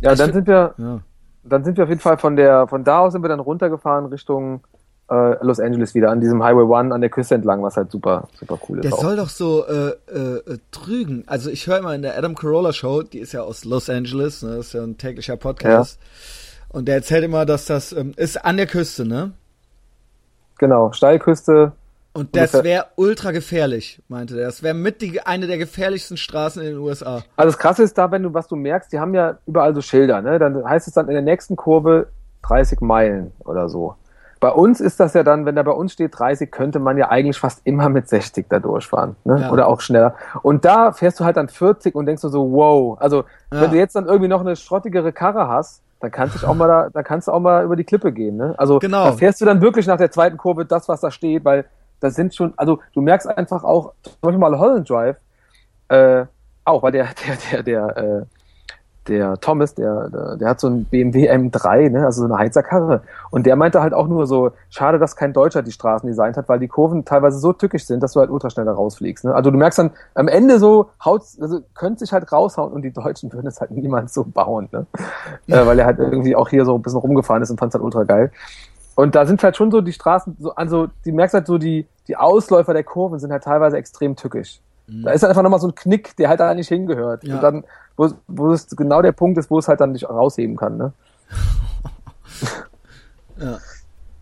Ja, ich dann sind wir, ja. dann sind wir auf jeden Fall von der, von da aus sind wir dann runtergefahren Richtung äh, Los Angeles wieder an diesem Highway One an der Küste entlang, was halt super, super cool ist. Der auch. soll doch so äh, äh, trügen. Also ich höre immer in der Adam Carolla Show, die ist ja aus Los Angeles, ne, das ist ja ein täglicher Podcast. Ja. Und der erzählt immer, dass das ähm, ist an der Küste, ne? Genau, Steilküste. Und das wäre ultra gefährlich, meinte er. Das wäre mit die, eine der gefährlichsten Straßen in den USA. Also das Krasse ist da, wenn du, was du merkst, die haben ja überall so Schilder, ne? Dann heißt es dann in der nächsten Kurve 30 Meilen oder so. Bei uns ist das ja dann, wenn da bei uns steht 30, könnte man ja eigentlich fast immer mit 60 da durchfahren. Ne? Ja. Oder auch schneller. Und da fährst du halt dann 40 und denkst du so, wow. Also, ja. wenn du jetzt dann irgendwie noch eine schrottigere Karre hast, dann kannst du auch mal da, da kannst du auch mal über die Klippe gehen. Ne? Also genau. da fährst du dann wirklich nach der zweiten Kurve das, was da steht, weil da sind schon, also du merkst einfach auch, zum Beispiel mal Holland Drive, äh, auch, weil der, der, der, der, äh, der Thomas, der, der, der hat so ein BMW M3, ne, also so eine Heizerkarre. Und der meinte halt auch nur so, schade, dass kein Deutscher die Straßen designt hat, weil die Kurven teilweise so tückisch sind, dass du halt ultraschnell da rausfliegst. Ne? Also du merkst dann am Ende so, haut, also könnte sich halt raushauen und die Deutschen würden es halt niemals so bauen, ne? Ja. Äh, weil er halt irgendwie auch hier so ein bisschen rumgefahren ist und fand es halt ultra geil. Und da sind halt schon so die Straßen, so, also die merkst halt so, die, die Ausläufer der Kurven sind halt teilweise extrem tückisch. Mhm. Da ist halt einfach nochmal so ein Knick, der halt da nicht hingehört. Ja. Und dann, wo, wo es genau der Punkt ist, wo es halt dann nicht rausheben kann, ne? ja.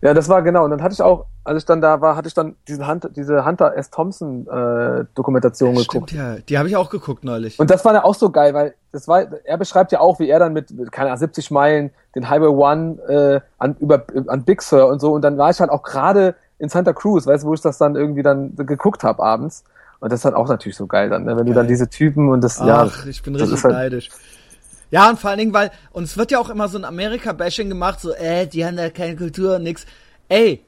Ja, das war genau. Und dann hatte ich auch, als ich dann da war, hatte ich dann diese, Hunter, diese Hunter S. Thompson äh, Dokumentation ja, geguckt. Stimmt, ja. Die habe ich auch geguckt neulich. Und das war ja auch so geil, weil das war, er beschreibt ja auch, wie er dann mit, keine Ahnung, 70 Meilen den Highway One äh, an, über, an Big Sur und so. Und dann war ich halt auch gerade in Santa Cruz, weißt du, wo ich das dann irgendwie dann geguckt habe abends. Und das ist dann auch natürlich so geil dann, ne? wenn du dann diese Typen und das, Ach, ja. Ach, ich bin richtig halt, neidisch. Ja, und vor allen Dingen, weil, und es wird ja auch immer so ein Amerika-Bashing gemacht, so, äh, die haben da keine Kultur, nix. Ey,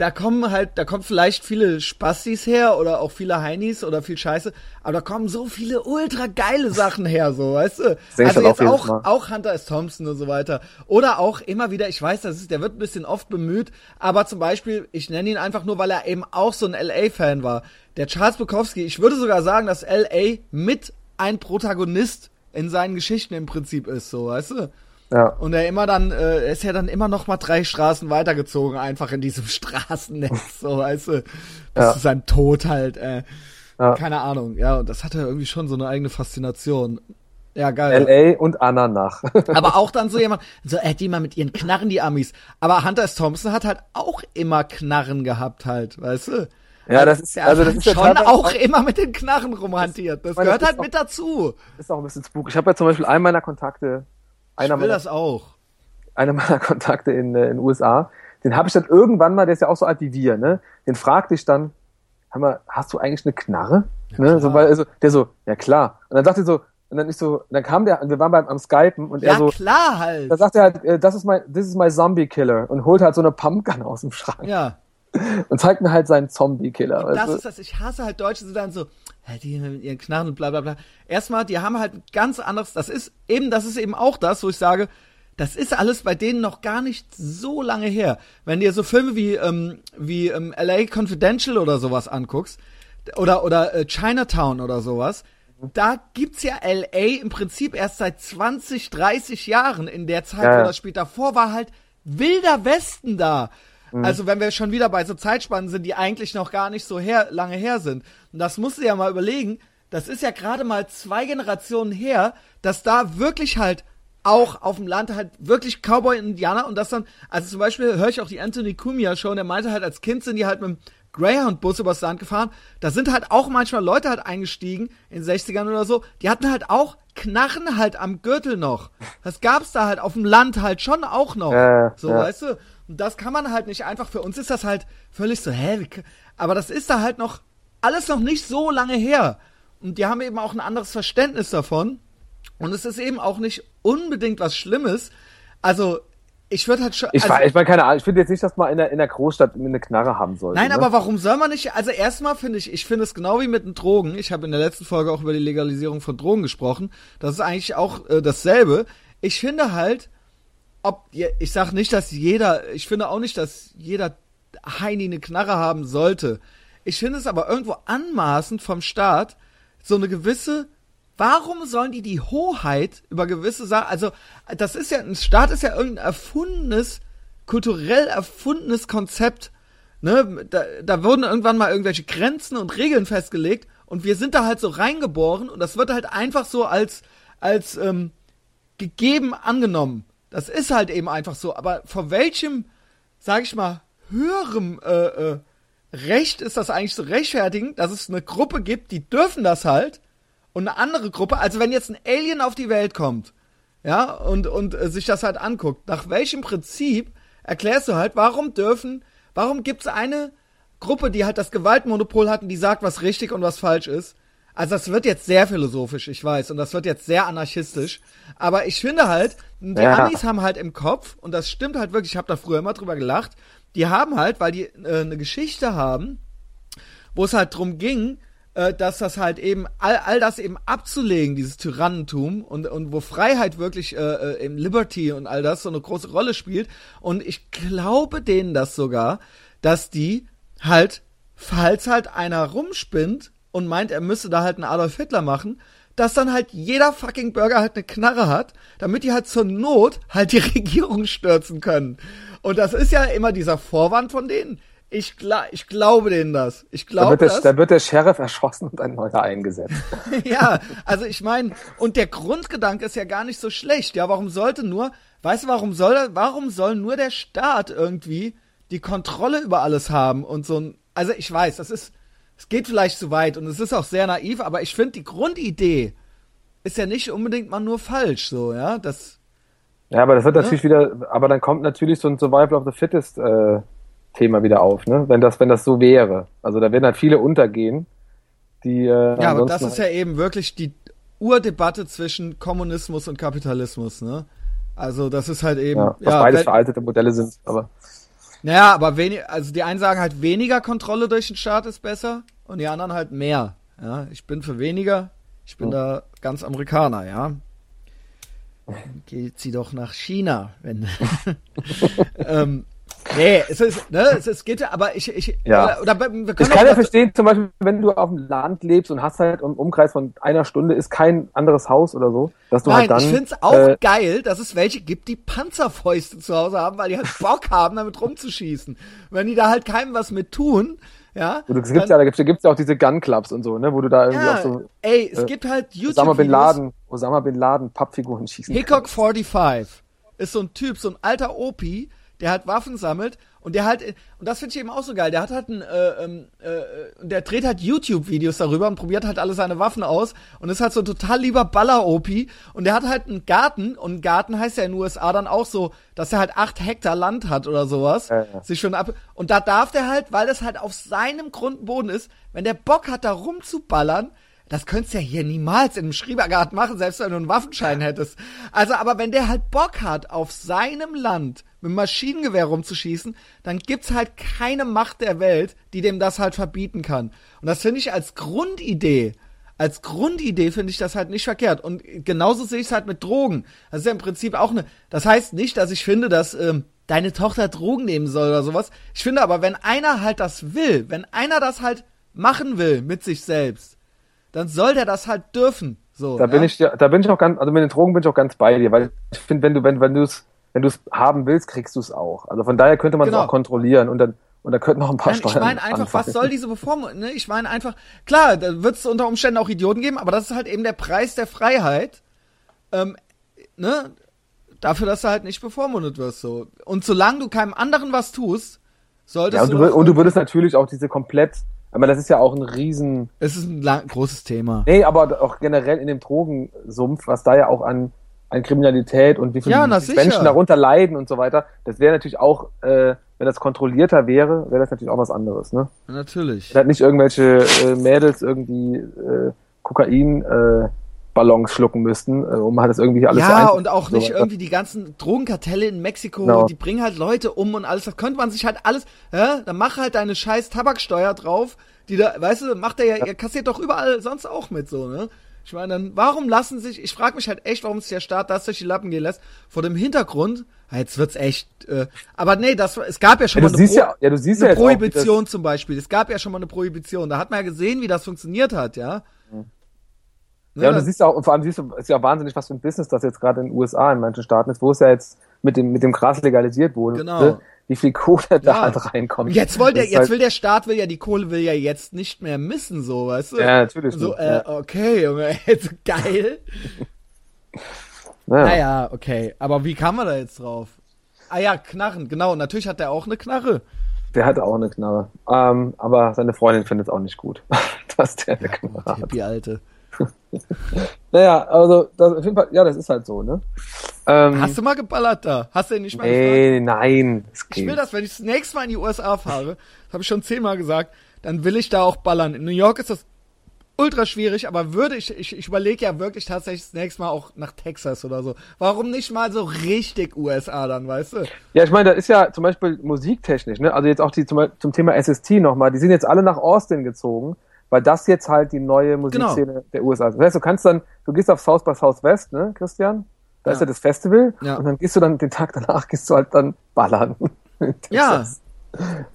da kommen halt, da kommen vielleicht viele Spastis her oder auch viele Heinis oder viel Scheiße, aber da kommen so viele ultra geile Sachen her, so, weißt du? Seh also jetzt auch, auch Hunter S. Thompson und so weiter. Oder auch immer wieder, ich weiß, das ist, der wird ein bisschen oft bemüht, aber zum Beispiel, ich nenne ihn einfach nur, weil er eben auch so ein LA-Fan war. Der Charles Bukowski, ich würde sogar sagen, dass LA mit ein Protagonist in seinen Geschichten im Prinzip ist, so, weißt du? Ja. Und er immer dann, äh, er ist ja dann immer noch mal drei Straßen weitergezogen, einfach in diesem Straßennetz, so weißt du, bis ja. zu seinem Tod halt, äh, ja. keine Ahnung, ja, und das hatte irgendwie schon so eine eigene Faszination. Ja, geil. L.A. und Ananach. Aber auch dann so jemand, so, äh, die mal mit ihren Knarren, die Amis. Aber Hunter S. Thompson hat halt auch immer Knarren gehabt halt, weißt du? Ja, das ist, also das ist schon auch, auch immer mit den Knarren rumhantiert. Das, das gehört das halt auch, mit dazu. Ist auch ein bisschen spooky. Ich habe ja zum Beispiel einen meiner Kontakte, einer ich will meiner, das auch. Einer meiner Kontakte in den äh, USA, den habe ich dann irgendwann mal, der ist ja auch so alt wie wir, ne? Den fragte ich dann, hör mal, hast du eigentlich eine Knarre? Ja, ne? So, weil, also, der so, ja klar. Und dann sagte er so, und dann ich so, dann kam der, wir waren beim am Skypen und ja, er so, klar halt. Da sagt er halt, äh, das ist mein, this is my Zombie Killer und holt halt so eine Pumpgun aus dem Schrank. Ja. Und zeigt mir halt seinen Zombie-Killer. Das ist das, ich hasse halt Deutsche, die dann so, die mit ihren Knarren und bla bla bla. Erstmal, die haben halt ein ganz anderes, das ist eben, das ist eben auch das, wo ich sage, das ist alles bei denen noch gar nicht so lange her. Wenn dir so Filme wie, ähm, wie ähm, LA Confidential oder sowas anguckst, oder, oder äh, Chinatown oder sowas, da gibt's ja LA im Prinzip erst seit 20, 30 Jahren. In der Zeit, ja. wo das spielt davor, war halt wilder Westen da. Mhm. Also wenn wir schon wieder bei so Zeitspannen sind, die eigentlich noch gar nicht so her, lange her sind. Und das musst du ja mal überlegen. Das ist ja gerade mal zwei Generationen her, dass da wirklich halt auch auf dem Land halt wirklich Cowboy-Indianer und das dann, also zum Beispiel höre ich auch die Anthony Cumia Show und der meinte halt, als Kind sind die halt mit dem Greyhound-Bus übers Land gefahren. Da sind halt auch manchmal Leute halt eingestiegen in den 60ern oder so. Die hatten halt auch Knarren halt am Gürtel noch. Das gab's da halt auf dem Land halt schon auch noch. Äh, so, ja. weißt du? Und das kann man halt nicht einfach, für uns ist das halt völlig so, hä, aber das ist da halt noch, alles noch nicht so lange her. Und die haben eben auch ein anderes Verständnis davon. Und es ist eben auch nicht unbedingt was Schlimmes. Also, ich würde halt schon. Ich, also, ich meine, keine Ahnung, ich finde jetzt nicht, dass man in der, in der Großstadt eine Knarre haben sollte. Nein, ne? aber warum soll man nicht? Also erstmal finde ich, ich finde es genau wie mit den Drogen. Ich habe in der letzten Folge auch über die Legalisierung von Drogen gesprochen. Das ist eigentlich auch äh, dasselbe. Ich finde halt, ob, ich sag nicht, dass jeder, ich finde auch nicht, dass jeder Heini eine Knarre haben sollte. Ich finde es aber irgendwo anmaßend vom Staat, so eine gewisse, warum sollen die die Hoheit über gewisse Sachen, also, das ist ja, ein Staat ist ja irgendein erfundenes, kulturell erfundenes Konzept, ne, da, da wurden irgendwann mal irgendwelche Grenzen und Regeln festgelegt und wir sind da halt so reingeboren und das wird halt einfach so als, als, ähm, gegeben angenommen. Das ist halt eben einfach so. Aber vor welchem, sag ich mal, höherem äh, äh, Recht ist das eigentlich zu rechtfertigen, dass es eine Gruppe gibt, die dürfen das halt und eine andere Gruppe, also wenn jetzt ein Alien auf die Welt kommt, ja, und, und äh, sich das halt anguckt, nach welchem Prinzip erklärst du halt, warum dürfen, warum gibt's eine Gruppe, die halt das Gewaltmonopol hat und die sagt, was richtig und was falsch ist, also das wird jetzt sehr philosophisch, ich weiß, und das wird jetzt sehr anarchistisch. Aber ich finde halt, die ja. Amis haben halt im Kopf, und das stimmt halt wirklich, ich habe da früher immer drüber die haben halt, weil die äh, eine Geschichte haben, wo es halt drum ging, äh, äh, dass das halt eben, all, all das eben abzulegen, dieses Tyrannentum und, und wo Freiheit wirklich äh, äh, im Liberty und all das so eine große Rolle spielt. Und ich glaube denen das sogar, dass die halt, falls halt einer rumspinnt und meint, er müsste da halt einen Adolf Hitler machen, dass dann halt jeder fucking Bürger halt eine Knarre hat, damit die halt zur Not halt die Regierung stürzen können. Und das ist ja immer dieser Vorwand von denen. Ich, gla ich glaube denen das. Ich glaube da wird, das. Der, da wird der Sheriff erschossen und ein neuer eingesetzt. ja, also ich meine, und der Grundgedanke ist ja gar nicht so schlecht. Ja, warum sollte nur, weißt du, warum soll, warum soll nur der Staat irgendwie die Kontrolle über alles haben und so ein, also ich weiß, das ist, es geht vielleicht zu weit und es ist auch sehr naiv, aber ich finde die Grundidee ist ja nicht unbedingt mal nur falsch, so, ja, das. Ja, aber das wird ja? natürlich wieder, aber dann kommt natürlich so ein Survival of the Fittest, äh, Thema wieder auf, ne? Wenn das, wenn das so wäre. Also da werden halt viele untergehen, die. Äh, ja, aber das ist ja eben wirklich die Urdebatte zwischen Kommunismus und Kapitalismus, ne? Also das ist halt eben. Ja, was ja, beides veraltete Modelle sind, aber. Naja, aber wenig, also die einen sagen halt weniger Kontrolle durch den Staat ist besser und die anderen halt mehr. Ja, ich bin für weniger. Ich bin ja. da ganz Amerikaner, ja. Geht sie doch nach China, wenn. ähm, Nee, es ist, ne, es, es geht ja, aber ich, ich, ja. oder, oder wir können Ich kann ja verstehen, zum Beispiel, wenn du auf dem Land lebst und hast halt im Umkreis von einer Stunde ist kein anderes Haus oder so, dass du Nein, halt dann. ich find's auch äh, geil, dass es welche gibt, die Panzerfäuste zu Hause haben, weil die halt Bock haben, damit rumzuschießen. Wenn die da halt keinem was mit tun, ja. Und es gibt ja, da gibt's, da gibt's ja auch diese Gun Clubs und so, ne, wo du da irgendwie ja, auch so. Ey, es äh, gibt halt YouTube. Osama Bin Laden, Osama Bin Laden Pappfiguren schießen. Hickok 45 ist so ein Typ, so ein alter Opi, der halt Waffen sammelt und der halt, und das finde ich eben auch so geil, der hat halt ein, äh, ähm, äh, der dreht halt YouTube-Videos darüber und probiert halt alle seine Waffen aus und ist halt so ein total lieber Baller-Opi und der hat halt einen Garten und ein Garten heißt ja in den USA dann auch so, dass er halt acht Hektar Land hat oder sowas, ja, ja. sich schon ab, und da darf der halt, weil das halt auf seinem Grundboden ist, wenn der Bock hat, da rumzuballern, das könntest du ja hier niemals in einem Schrebergarten machen, selbst wenn du einen Waffenschein hättest. Also, aber wenn der halt Bock hat, auf seinem Land mit Maschinengewehr rumzuschießen, dann gibt's halt keine Macht der Welt, die dem das halt verbieten kann. Und das finde ich als Grundidee, als Grundidee finde ich das halt nicht verkehrt. Und genauso sehe ich es halt mit Drogen. Das ist ja im Prinzip auch eine, das heißt nicht, dass ich finde, dass, ähm, deine Tochter Drogen nehmen soll oder sowas. Ich finde aber, wenn einer halt das will, wenn einer das halt machen will mit sich selbst, dann soll der das halt dürfen. So, da ja? bin ich da bin ich auch ganz, also mit den Drogen bin ich auch ganz bei dir, weil ich finde, wenn du, wenn, wenn du es, wenn du es haben willst, kriegst du es auch. Also von daher könnte man es genau. auch kontrollieren und dann und da könnten noch ein paar Nein, Steuern. Ich meine einfach, anfangen. was soll diese Bevormundung? Ne? Ich meine einfach, klar, da wird es unter Umständen auch Idioten geben, aber das ist halt eben der Preis der Freiheit. Ähm, ne? Dafür, dass du halt nicht bevormundet wirst. So. Und solange du keinem anderen was tust, solltest ja, und du. du und du würdest natürlich auch diese komplett aber das ist ja auch ein riesen. Es ist ein lang, großes Thema. Nee, aber auch generell in dem Drogensumpf, was da ja auch an, an Kriminalität und wie viele ja, Menschen darunter leiden und so weiter, das wäre natürlich auch, äh, wenn das kontrollierter wäre, wäre das natürlich auch was anderes, ne? Natürlich. Halt nicht irgendwelche äh, Mädels irgendwie äh, Kokain äh, Ballons schlucken müssten, äh, um halt das irgendwie alles Ja, und auch nicht so irgendwie die ganzen Drogenkartelle in Mexiko, genau. die bringen halt Leute um und alles. Das könnte man sich halt alles, ja, dann mach halt deine scheiß Tabaksteuer drauf, die da, weißt du, macht der ja, ja. kassiert doch überall sonst auch mit so, ne? Ich meine, dann, warum lassen sich, ich frage mich halt echt, warum sich der Staat das durch die Lappen gehen lässt, vor dem Hintergrund, jetzt wird's echt, äh, aber nee, das, es gab ja schon ja, mal eine, Pro ja, ja, eine Prohibition zum Beispiel, es gab ja schon mal eine Prohibition, da hat man ja gesehen, wie das funktioniert hat, ja. Mhm. Ja, und du siehst auch, und vor allem siehst du, ist ja wahnsinnig, was für ein Business das jetzt gerade in den USA in manchen Staaten ist, wo es ja jetzt mit dem, mit dem Gras legalisiert wurde. Genau. Ne? Wie viel Kohle ja. da halt reinkommt. Jetzt wollte, jetzt halt will der Staat will ja, die Kohle will ja jetzt nicht mehr missen, so, weißt du? Ja, natürlich. So, äh, ja. okay, Junge, jetzt geil. Naja. naja, okay. Aber wie kam man da jetzt drauf? Ah ja, Knarren, genau. Natürlich hat der auch eine Knarre. Der hatte auch eine Knarre. Ähm, aber seine Freundin findet es auch nicht gut, dass der eine Knarre hat. Die alte. naja, also das, auf jeden Fall, ja, das ist halt so, ne? Ähm, Hast du mal geballert da? Hast du ihn nicht mal Nee, gefragt? nein. Ich will das, wenn ich das nächste Mal in die USA fahre, das habe ich schon zehnmal gesagt, dann will ich da auch ballern. In New York ist das ultra schwierig, aber würde ich, ich, ich überlege ja wirklich tatsächlich das nächste Mal auch nach Texas oder so. Warum nicht mal so richtig USA dann, weißt du? Ja, ich meine, da ist ja zum Beispiel musiktechnisch, ne? Also jetzt auch die zum, zum Thema SST nochmal, die sind jetzt alle nach Austin gezogen weil das jetzt halt die neue Musikszene genau. der USA ist. Das heißt, du kannst dann, du gehst auf South by Southwest, ne, Christian? Da ja. ist ja das Festival ja. und dann gehst du dann den Tag danach gehst du halt dann ballern. ja.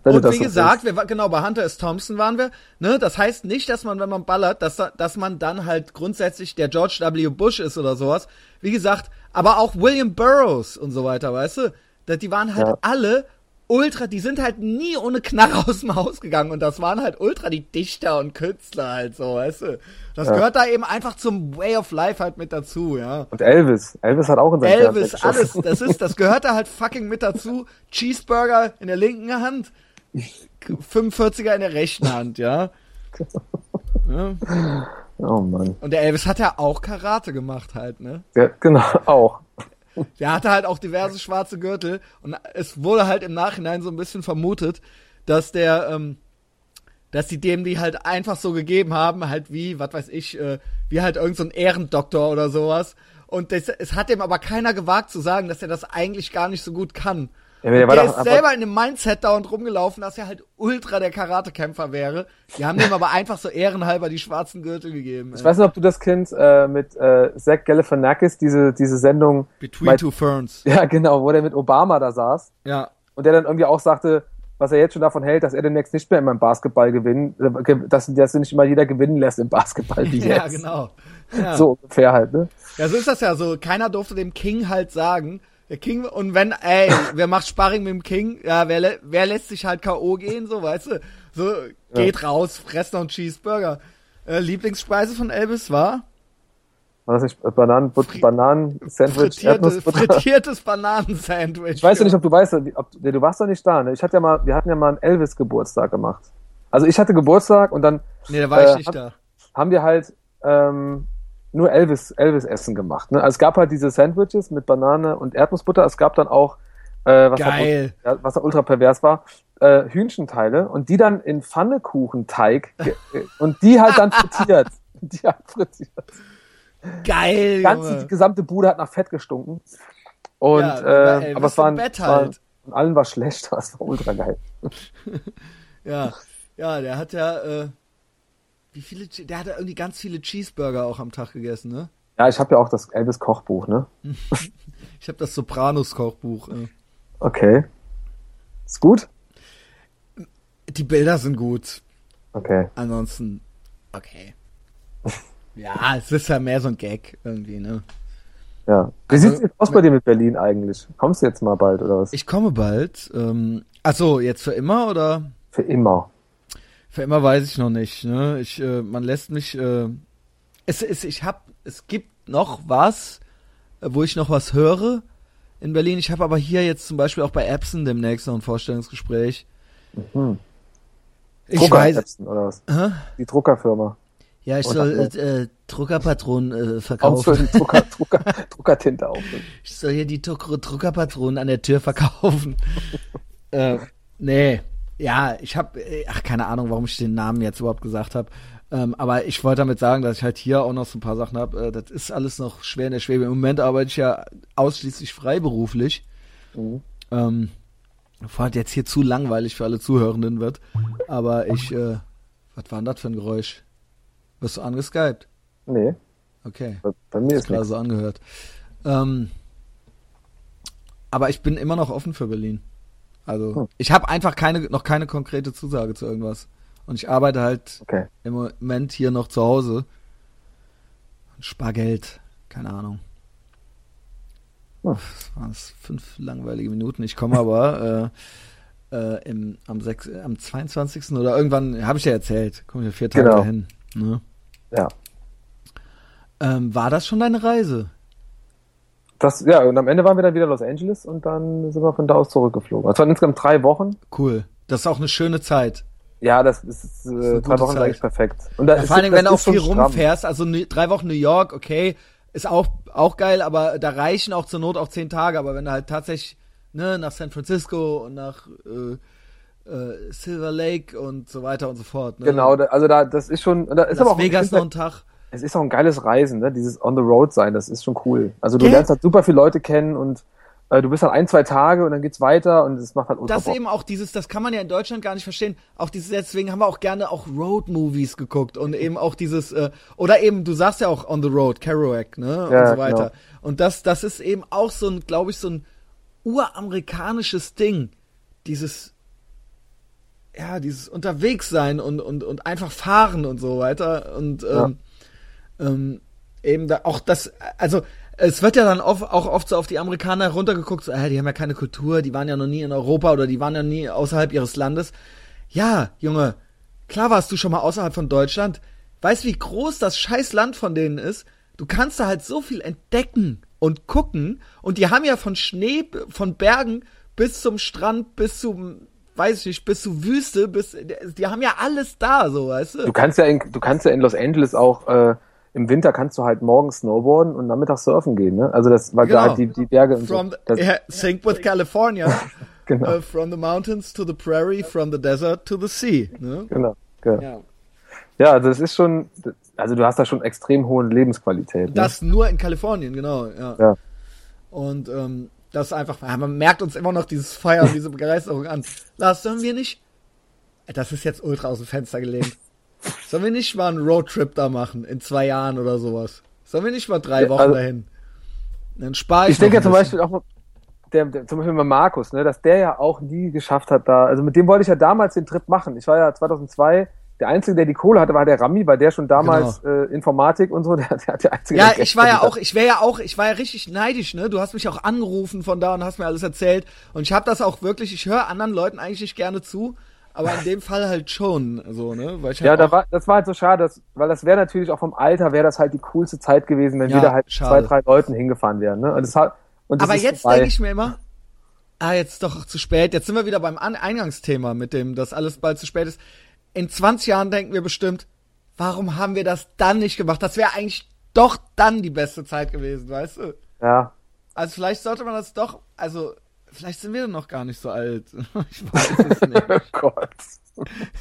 und wie gesagt, wir, genau, bei Hunter S. Thompson waren wir, ne, das heißt nicht, dass man, wenn man ballert, dass, dass man dann halt grundsätzlich der George W. Bush ist oder sowas. Wie gesagt, aber auch William Burroughs und so weiter, weißt du? Die waren halt ja. alle ultra, die sind halt nie ohne Knarre aus dem Haus gegangen und das waren halt ultra die Dichter und Künstler halt so, weißt du. Das ja. gehört da eben einfach zum Way of Life halt mit dazu, ja. Und Elvis, Elvis hat auch in seinem Elvis, alles, das ist, das gehört da halt fucking mit dazu. Cheeseburger in der linken Hand, 45er in der rechten Hand, ja. ja. Oh Mann. Und der Elvis hat ja auch Karate gemacht halt, ne? Ja, genau, auch. Der hatte halt auch diverse schwarze Gürtel und es wurde halt im Nachhinein so ein bisschen vermutet, dass der, ähm, dass die dem die halt einfach so gegeben haben, halt wie, was weiß ich, äh, wie halt irgendein so Ehrendoktor oder sowas. Und das, es hat dem aber keiner gewagt zu sagen, dass er das eigentlich gar nicht so gut kann. Ja, der, der ist selber in dem Mindset da und rumgelaufen, dass er halt ultra der Karatekämpfer wäre. Die haben dem aber einfach so ehrenhalber die schwarzen Gürtel gegeben. Ich ey. weiß nicht, ob du das kennst äh, mit äh, Zach Galifianakis, diese, diese Sendung. Between mit, Two Ferns. Ja, genau, wo der mit Obama da saß. Ja. Und der dann irgendwie auch sagte, was er jetzt schon davon hält, dass er demnächst nicht mehr in meinem Basketball gewinnen, äh, dass, dass nicht immer jeder gewinnen lässt im Basketball wie jetzt. ja, genau. Ja. So ungefähr halt, ne? Ja, so ist das ja so. Keiner durfte dem King halt sagen, der King, und wenn, ey, wer macht Sparring mit dem King? Ja, wer, wer lässt sich halt K.O. gehen, so, weißt du? So, geht ja. raus, fresst noch einen Cheeseburger. Äh, Lieblingsspeise von Elvis war? War das nicht Bananen, Fri Bananen-Sandwich? Frittierte, frittiertes Bananensandwich. Ich weiß ja nicht, ob du weißt, ob, nee, du warst doch nicht da, ne? Ich hatte ja mal, wir hatten ja mal einen Elvis-Geburtstag gemacht. Also ich hatte Geburtstag und dann. Nee, da war äh, ich nicht hab, da. Haben wir halt, ähm, nur Elvis, Elvis-Essen gemacht. Ne? Also es gab halt diese Sandwiches mit Banane und Erdnussbutter. Es gab dann auch, äh, was, Geil. Halt, was da ultra pervers war, äh, Hühnchenteile und die dann in Pfannekuchenteig und die halt dann frittiert. die halt frittiert. Geil. Die, ganze, die gesamte Bude hat nach Fett gestunken. Und ja, äh, aber es waren, Bett halt. war, allen war schlecht, es war ultra geil. ja, ja, der hat ja äh, wie viele, der hat ja irgendwie ganz viele Cheeseburger auch am Tag gegessen, ne? Ja, ich habe ja auch das Elvis Kochbuch, ne? ich habe das Sopranos Kochbuch. Äh. Okay. Ist gut? Die Bilder sind gut. Okay. Ansonsten, okay. ja, es ist ja mehr so ein Gag irgendwie, ne? Ja. Wie also, sieht's jetzt aus bei dir mit Berlin eigentlich? Kommst du jetzt mal bald oder was? Ich komme bald. Ähm, achso, jetzt für immer oder? Für immer. Für immer weiß ich noch nicht. Ne? Ich, äh, man lässt mich. Äh, es, es, ich hab, es gibt noch was, äh, wo ich noch was höre in Berlin. Ich habe aber hier jetzt zum Beispiel auch bei Epson demnächst noch ein Vorstellungsgespräch. Mhm. Ich Drucker weiß. Epson, oder was? Hä? Die Druckerfirma. Ja, ich soll äh, Druckerpatronen äh, verkaufen. Drucker, Drucker, Druckertinte auffüllen. Ich soll hier die Druckerpatronen an der Tür verkaufen. äh, nee, ja, ich habe, äh, ach keine Ahnung, warum ich den Namen jetzt überhaupt gesagt habe. Ähm, aber ich wollte damit sagen, dass ich halt hier auch noch so ein paar Sachen habe. Äh, das ist alles noch schwer in der Schwebe. Im Moment arbeite ich ja ausschließlich freiberuflich. Mhm. Ähm, bevor halt jetzt hier zu langweilig für alle Zuhörenden wird. Aber ich, äh, was war denn das für ein Geräusch? Wirst du angeskypt? Nee. Okay. Bei, bei mir ist gerade so angehört. Ähm, aber ich bin immer noch offen für Berlin. Also hm. ich habe einfach keine, noch keine konkrete Zusage zu irgendwas. Und ich arbeite halt okay. im Moment hier noch zu Hause. Spargeld, keine Ahnung. Hm. Das waren fünf langweilige Minuten. Ich komme aber äh, äh, im, am, 6, am 22. oder irgendwann, habe ich ja erzählt, komme ich vier Tage genau. dahin. Ne? Ja. Ähm, war das schon deine Reise? Das, ja, und am Ende waren wir dann wieder in Los Angeles und dann sind wir von da aus zurückgeflogen. Es waren insgesamt drei Wochen. Cool. Das ist auch eine schöne Zeit. Ja, das ist, äh, drei Wochen Zeit. eigentlich perfekt. Und da ja, ist, vor allem, wenn du auch viel rumfährst, also ne, drei Wochen New York, okay, ist auch, auch geil, aber da reichen auch zur Not auch zehn Tage, aber wenn du halt tatsächlich, ne, nach San Francisco und nach äh, äh, Silver Lake und so weiter und so fort. Ne? Genau, also da, das ist schon, da ist Las aber auch Vegas noch ein Tag es ist auch ein geiles Reisen, ne? Dieses On the Road sein, das ist schon cool. Also du okay. lernst halt super viele Leute kennen und äh, du bist dann ein, zwei Tage und dann geht's weiter und es macht halt ultra Das Bock. eben auch dieses, das kann man ja in Deutschland gar nicht verstehen. Auch dieses, deswegen haben wir auch gerne auch Road-Movies geguckt und eben auch dieses, äh, oder eben, du sagst ja auch On the Road, Kerouac, ne? Ja, und so weiter. Genau. Und das, das ist eben auch so ein, glaube ich, so ein uramerikanisches Ding. Dieses, ja, dieses Unterwegssein und, und, und einfach fahren und so weiter. Und ähm, ja. Ähm, eben da auch das, also es wird ja dann oft, auch oft so auf die Amerikaner runtergeguckt, so, äh, die haben ja keine Kultur, die waren ja noch nie in Europa oder die waren ja nie außerhalb ihres Landes. Ja, Junge, klar warst du schon mal außerhalb von Deutschland. Weißt wie groß das scheiß Land von denen ist? Du kannst da halt so viel entdecken und gucken und die haben ja von Schnee, von Bergen bis zum Strand, bis zum weiß ich nicht, bis zur Wüste, bis die haben ja alles da, so, weißt du? Du kannst ja in, du kannst ja in Los Angeles auch äh, im Winter kannst du halt morgens snowboarden und nachmittags surfen gehen, ne? Also das war genau. da halt die, die Berge und from so. Das, yeah, with California. genau. Uh, from the mountains to the prairie, from the desert to the sea. Ne? Genau, genau. Ja. ja, also das ist schon, also du hast da schon extrem hohe Lebensqualität. Ne? Das nur in Kalifornien, genau, ja. ja. Und ähm, das ist einfach, man merkt uns immer noch dieses Feuer und diese Begeisterung an. Lars, sollen wir nicht? Das ist jetzt ultra aus dem Fenster gelehnt. Sollen wir nicht mal einen Roadtrip da machen, in zwei Jahren oder sowas? Sollen wir nicht mal drei Wochen also, dahin? Dann spare ich. Ich denke ja zum Beispiel auch der, der, zum Beispiel mal Markus, ne, dass der ja auch nie geschafft hat da, also mit dem wollte ich ja damals den Trip machen. Ich war ja 2002 der Einzige, der die Kohle hatte, war der Rami, weil der schon damals genau. äh, Informatik und so, der, der hat der Einzige. Ja, ich war ja auch, ich wäre ja auch, ich war ja richtig neidisch, ne? Du hast mich auch angerufen von da und hast mir alles erzählt und ich habe das auch wirklich, ich höre anderen Leuten eigentlich nicht gerne zu, aber in dem Fall halt schon, so, ne? Weil ich halt ja, da war, das war halt so schade, dass, weil das wäre natürlich auch vom Alter, wäre das halt die coolste Zeit gewesen, wenn ja, wir da halt schade. zwei, drei Leuten hingefahren wären, ne? Und das hat, und das aber jetzt denke ich mir immer, ah, jetzt doch zu spät. Jetzt sind wir wieder beim Eingangsthema mit dem, dass alles bald zu spät ist. In 20 Jahren denken wir bestimmt, warum haben wir das dann nicht gemacht? Das wäre eigentlich doch dann die beste Zeit gewesen, weißt du? Ja. Also vielleicht sollte man das doch, also Vielleicht sind wir noch gar nicht so alt. Ich weiß es nicht. oh Gott.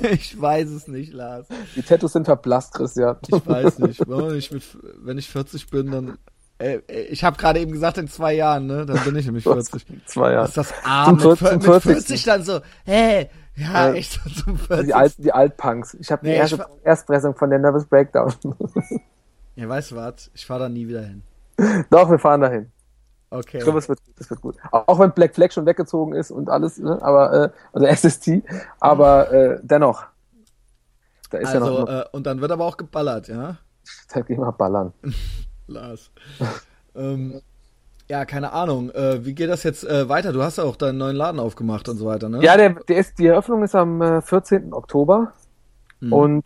Ich weiß es nicht, Lars. Die Tattoos sind verblasst, Christian. Ich weiß nicht. Wenn ich, mit, wenn ich 40 bin, dann. Äh, ich habe gerade eben gesagt, in zwei Jahren, ne? Dann bin ich nämlich 40. Zwei Jahre. ist das arm. Mit, mit 40 dann so, hä? Ja, äh, echt so zum 40. Die, Alt, die Altpunks. Ich habe nee, die erste Erstpressung von der Nervous Breakdown. ja, weißt du was? Ich fahre da nie wieder hin. Doch, wir fahren dahin. Okay. Ich glaube, es wird, es wird gut. Auch wenn Black Flag schon weggezogen ist und alles, ne? aber äh, also SST, aber äh, dennoch. Da ist also, ja noch, äh, und dann wird aber auch geballert, ja? Dann gehen wir ballern. Lars. ähm, ja, keine Ahnung. Äh, wie geht das jetzt äh, weiter? Du hast ja auch deinen neuen Laden aufgemacht und so weiter, ne? Ja, der, der ist, die Eröffnung ist am äh, 14. Oktober. Hm. Und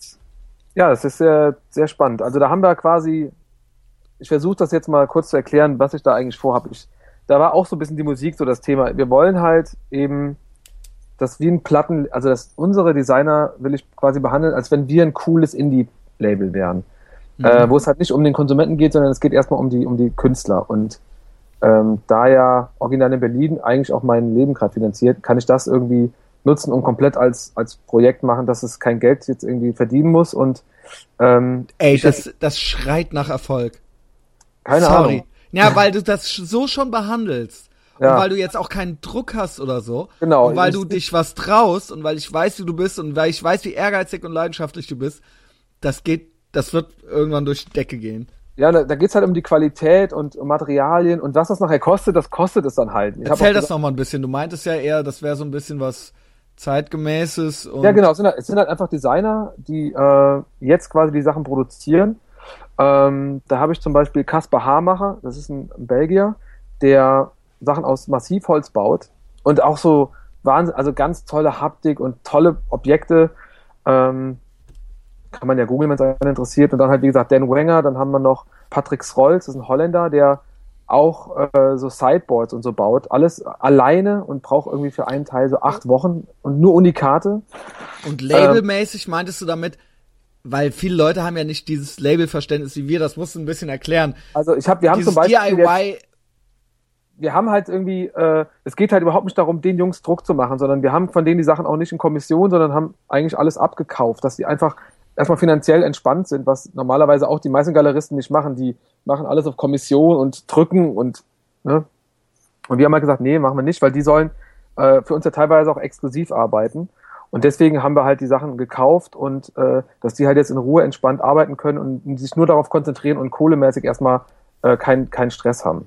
ja, es ist sehr, sehr spannend. Also da haben wir quasi ich versuche das jetzt mal kurz zu erklären, was ich da eigentlich vorhabe. Ich, da war auch so ein bisschen die Musik so das Thema. Wir wollen halt eben das wie ein Platten, also das unsere Designer will ich quasi behandeln, als wenn wir ein cooles Indie-Label wären. Mhm. Äh, wo es halt nicht um den Konsumenten geht, sondern es geht erstmal um die, um die Künstler. Und ähm, da ja Original in Berlin eigentlich auch mein Leben gerade finanziert, kann ich das irgendwie nutzen und komplett als, als Projekt machen, dass es kein Geld jetzt irgendwie verdienen muss und ähm, Ey, das, das schreit nach Erfolg. Keine Sorry. Ahnung. Ja, weil du das so schon behandelst. Ja. Und weil du jetzt auch keinen Druck hast oder so. Genau. Und weil du dich was traust und weil ich weiß, wie du bist und weil ich weiß, wie ehrgeizig und leidenschaftlich du bist, das geht, das wird irgendwann durch die Decke gehen. Ja, da, da geht's halt um die Qualität und um Materialien und was das nachher kostet, das kostet es dann halt. Ich Erzähl das noch mal ein bisschen. Du meintest ja eher, das wäre so ein bisschen was zeitgemäßes. Und ja, genau. Es sind, halt, es sind halt einfach Designer, die äh, jetzt quasi die Sachen produzieren ähm, da habe ich zum Beispiel Kaspar Haarmacher, das ist ein Belgier, der Sachen aus Massivholz baut und auch so Wahnsinn, also ganz tolle Haptik und tolle Objekte. Ähm, kann man ja googeln, wenn es einen interessiert. Und dann halt, wie gesagt, Dan Wenger, dann haben wir noch Patrick Scrolls, das ist ein Holländer, der auch äh, so Sideboards und so baut. Alles alleine und braucht irgendwie für einen Teil so acht Wochen und nur Unikate. Und labelmäßig ähm, meintest du damit, weil viele Leute haben ja nicht dieses Labelverständnis wie wir, das musst du ein bisschen erklären. Also ich habe, wir haben dieses zum Beispiel DIY jetzt, wir haben halt irgendwie, äh, es geht halt überhaupt nicht darum, den Jungs Druck zu machen, sondern wir haben von denen die Sachen auch nicht in Kommission, sondern haben eigentlich alles abgekauft, dass sie einfach erstmal finanziell entspannt sind, was normalerweise auch die meisten Galeristen nicht machen. Die machen alles auf Kommission und drücken und ne? Und wir haben halt gesagt, nee, machen wir nicht, weil die sollen äh, für uns ja teilweise auch exklusiv arbeiten. Und deswegen haben wir halt die Sachen gekauft und äh, dass die halt jetzt in Ruhe entspannt arbeiten können und sich nur darauf konzentrieren und kohlemäßig erstmal äh, keinen kein Stress haben.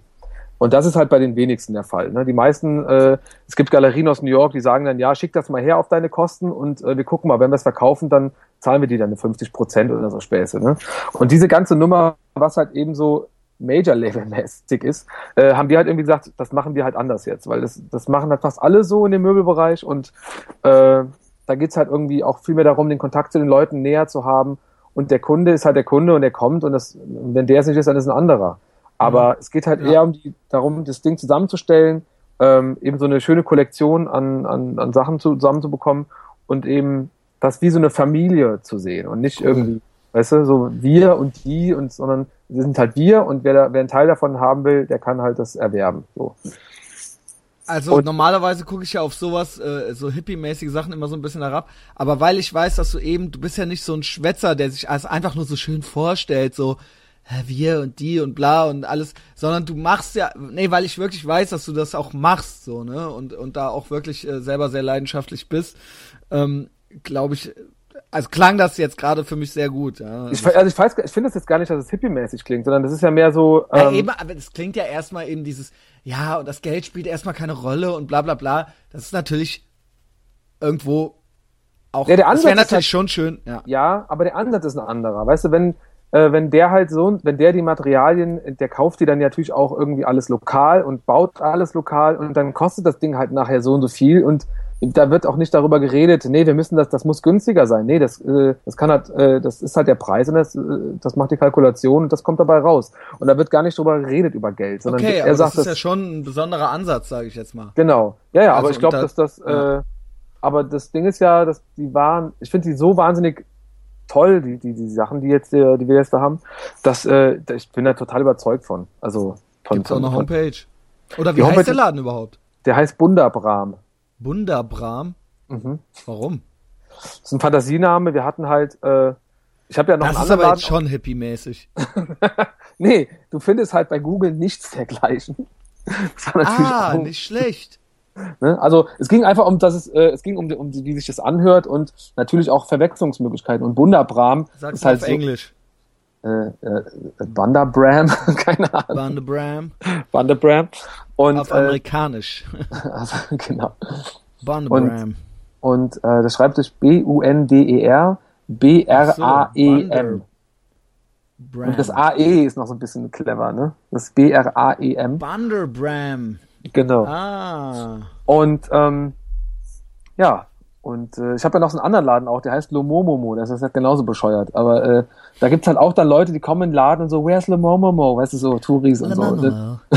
Und das ist halt bei den wenigsten der Fall. Ne? Die meisten, äh, es gibt Galerien aus New York, die sagen dann, ja, schick das mal her auf deine Kosten und äh, wir gucken mal, wenn wir es verkaufen, dann zahlen wir die dann 50 Prozent oder so Späße. Ne? Und diese ganze Nummer, was halt eben so Major-Level-mäßig ist, äh, haben wir halt irgendwie gesagt, das machen wir halt anders jetzt, weil das, das machen halt fast alle so in dem Möbelbereich und äh, da geht's halt irgendwie auch viel mehr darum, den Kontakt zu den Leuten näher zu haben und der Kunde ist halt der Kunde und der kommt und das, wenn der es nicht ist, dann ist ein anderer. Aber mhm. es geht halt ja. eher um die, darum, das Ding zusammenzustellen, ähm, eben so eine schöne Kollektion an, an, an Sachen zusammenzubekommen und eben das wie so eine Familie zu sehen und nicht cool. irgendwie, weißt du, so wir und die und, sondern wir sind halt wir und wer, da, wer einen Teil davon haben will, der kann halt das erwerben. So. Also und normalerweise gucke ich ja auf sowas, äh, so hippie-mäßige Sachen immer so ein bisschen herab. Aber weil ich weiß, dass du eben, du bist ja nicht so ein Schwätzer, der sich als einfach nur so schön vorstellt, so, wir und die und bla und alles, sondern du machst ja, nee, weil ich wirklich weiß, dass du das auch machst, so, ne, und, und da auch wirklich äh, selber sehr leidenschaftlich bist, ähm, glaube ich, also klang das jetzt gerade für mich sehr gut, ja. Ich, also ich weiß, ich finde das jetzt gar nicht, dass es hippie-mäßig klingt, sondern das ist ja mehr so, ähm, ja, eben, aber das klingt ja erstmal eben dieses, ja, und das Geld spielt erstmal keine Rolle und bla, bla, bla, das ist natürlich irgendwo auch, ja, der Ansatz das wäre natürlich halt, schon schön, ja. Ja, aber der Ansatz ist ein anderer, weißt du, wenn, äh, wenn der halt so, wenn der die Materialien, der kauft die dann natürlich auch irgendwie alles lokal und baut alles lokal und dann kostet das Ding halt nachher so und so viel und da wird auch nicht darüber geredet, nee, wir müssen das, das muss günstiger sein. Nee, das, äh, das kann halt, äh, das ist halt der Preis und das, äh, das macht die Kalkulation und das kommt dabei raus. Und da wird gar nicht darüber geredet über Geld, sondern okay, er aber sagt das ist ja schon ein besonderer Ansatz, sage ich jetzt mal. Genau. Ja, ja, also aber ich glaube, dass das, ja. äh, aber das Ding ist ja, dass die waren, ich finde die so wahnsinnig toll, die, die, die Sachen, die jetzt, äh, die wir jetzt da haben. Das, äh, ich bin da total überzeugt von. Also von. Gibt's von, auch eine Homepage? Oder wie heißt Homepage, der Laden überhaupt? Der heißt Bunderbram. Bunderbram? Mhm. Warum? Das ist ein Fantasiename. Wir hatten halt, äh, ich habe ja noch das einen ist aber jetzt schon hippie-mäßig. nee, du findest halt bei Google nichts dergleichen. ah, nicht schlecht. Ne? Also es ging einfach um, dass es, äh, es ging um, um, wie sich das anhört und natürlich auch Verwechslungsmöglichkeiten. Und Bunderbram Sag's ist halt auf so, Englisch. Äh, äh, keine Ahnung. Bandabram. Bandabram. Und, auf amerikanisch. also, genau. Bandabram. Und, und äh, das schreibt sich B-U-N-D-E-R B-R-A-E-M. So, und das A-E ist noch so ein bisschen clever, ne? Das B-R-A-E-M. Bunderbram. Genau. Ah. Und ähm, ja, und äh, ich habe ja noch so einen anderen Laden auch, der heißt Lomomomo, das ist halt genauso bescheuert. Aber äh, da gibt's halt auch dann Leute, die kommen in den Laden und so, where's Lomomomo? Weißt du, so Touris und so.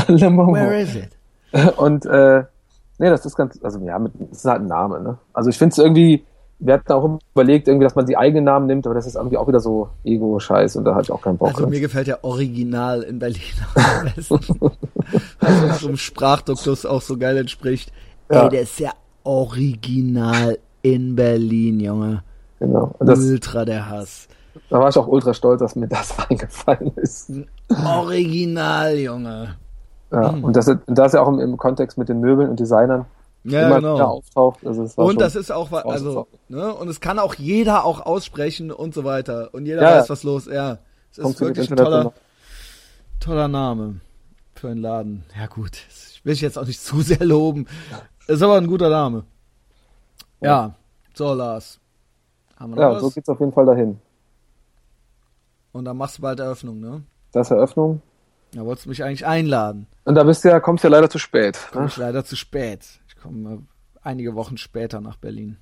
Lomomo. Where is it? Und äh, nee, das ist ganz, also ja, mit, das ist halt ein Name, ne? Also ich finde es irgendwie, wir hatten auch überlegt, irgendwie, dass man die eigenen Namen nimmt, aber das ist irgendwie auch wieder so Ego-Scheiß und da hatte ich auch keinen Bock. Also mir gefällt ja Original in Berlin am besten. also so einem Sprachduktus auch so geil entspricht. Ja. Ey, der ist ja original in Berlin, Junge. Genau. Und das, ultra der Hass. Da war ich auch ultra stolz, dass mir das eingefallen ist. Original, Junge. Ja, hm. und das, das ist ja auch im, im Kontext mit den Möbeln und Designern ja, immer genau. auftaucht. Also und schon, das ist auch, also, ne, und es kann auch jeder auch aussprechen und so weiter. Und jeder ja, weiß, was los. Ja, es ist wirklich ein toller, toller Name für einen Laden. Ja gut, ich will ich jetzt auch nicht zu sehr loben. Ist aber ein guter Name. Ja, so Lars. Haben wir noch ja, was? so geht's auf jeden Fall dahin. Und dann machst du bald Eröffnung, ne? Das Eröffnung. Da wolltest du mich eigentlich einladen. Und da bist du ja, kommst du ja leider zu spät. Komm ne? ich leider zu spät komme einige Wochen später nach Berlin.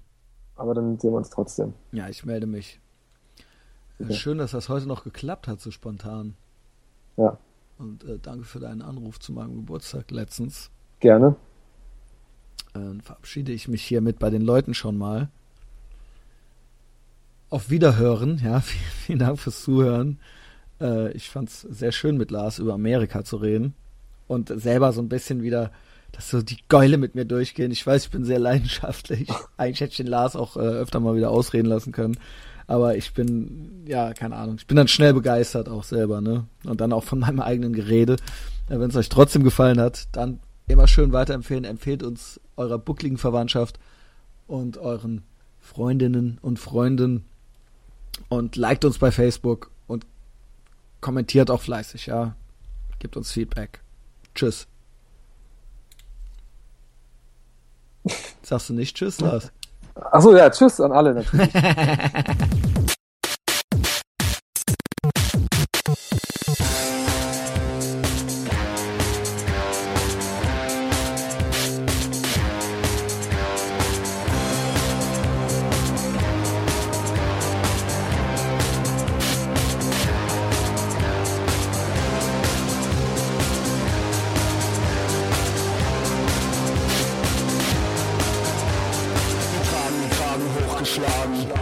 Aber dann sehen wir uns trotzdem. Ja, ich melde mich. Okay. Schön, dass das heute noch geklappt hat, so spontan. Ja. Und äh, danke für deinen Anruf zu meinem Geburtstag letztens. Gerne. Dann verabschiede ich mich hiermit bei den Leuten schon mal. Auf Wiederhören, ja, vielen, vielen Dank fürs Zuhören. Äh, ich fand es sehr schön, mit Lars über Amerika zu reden und selber so ein bisschen wieder dass so die Geule mit mir durchgehen. Ich weiß, ich bin sehr leidenschaftlich. Eigentlich hätte ich den Lars auch äh, öfter mal wieder ausreden lassen können. Aber ich bin, ja, keine Ahnung, ich bin dann schnell begeistert auch selber, ne? Und dann auch von meinem eigenen Gerede. Ja, Wenn es euch trotzdem gefallen hat, dann immer schön weiterempfehlen. Empfehlt uns eurer buckligen Verwandtschaft und euren Freundinnen und Freunden und liked uns bei Facebook und kommentiert auch fleißig, ja. Gebt uns Feedback. Tschüss. Sagst du nicht Tschüss, Lars? Achso, ja, Tschüss an alle natürlich. geschlagen.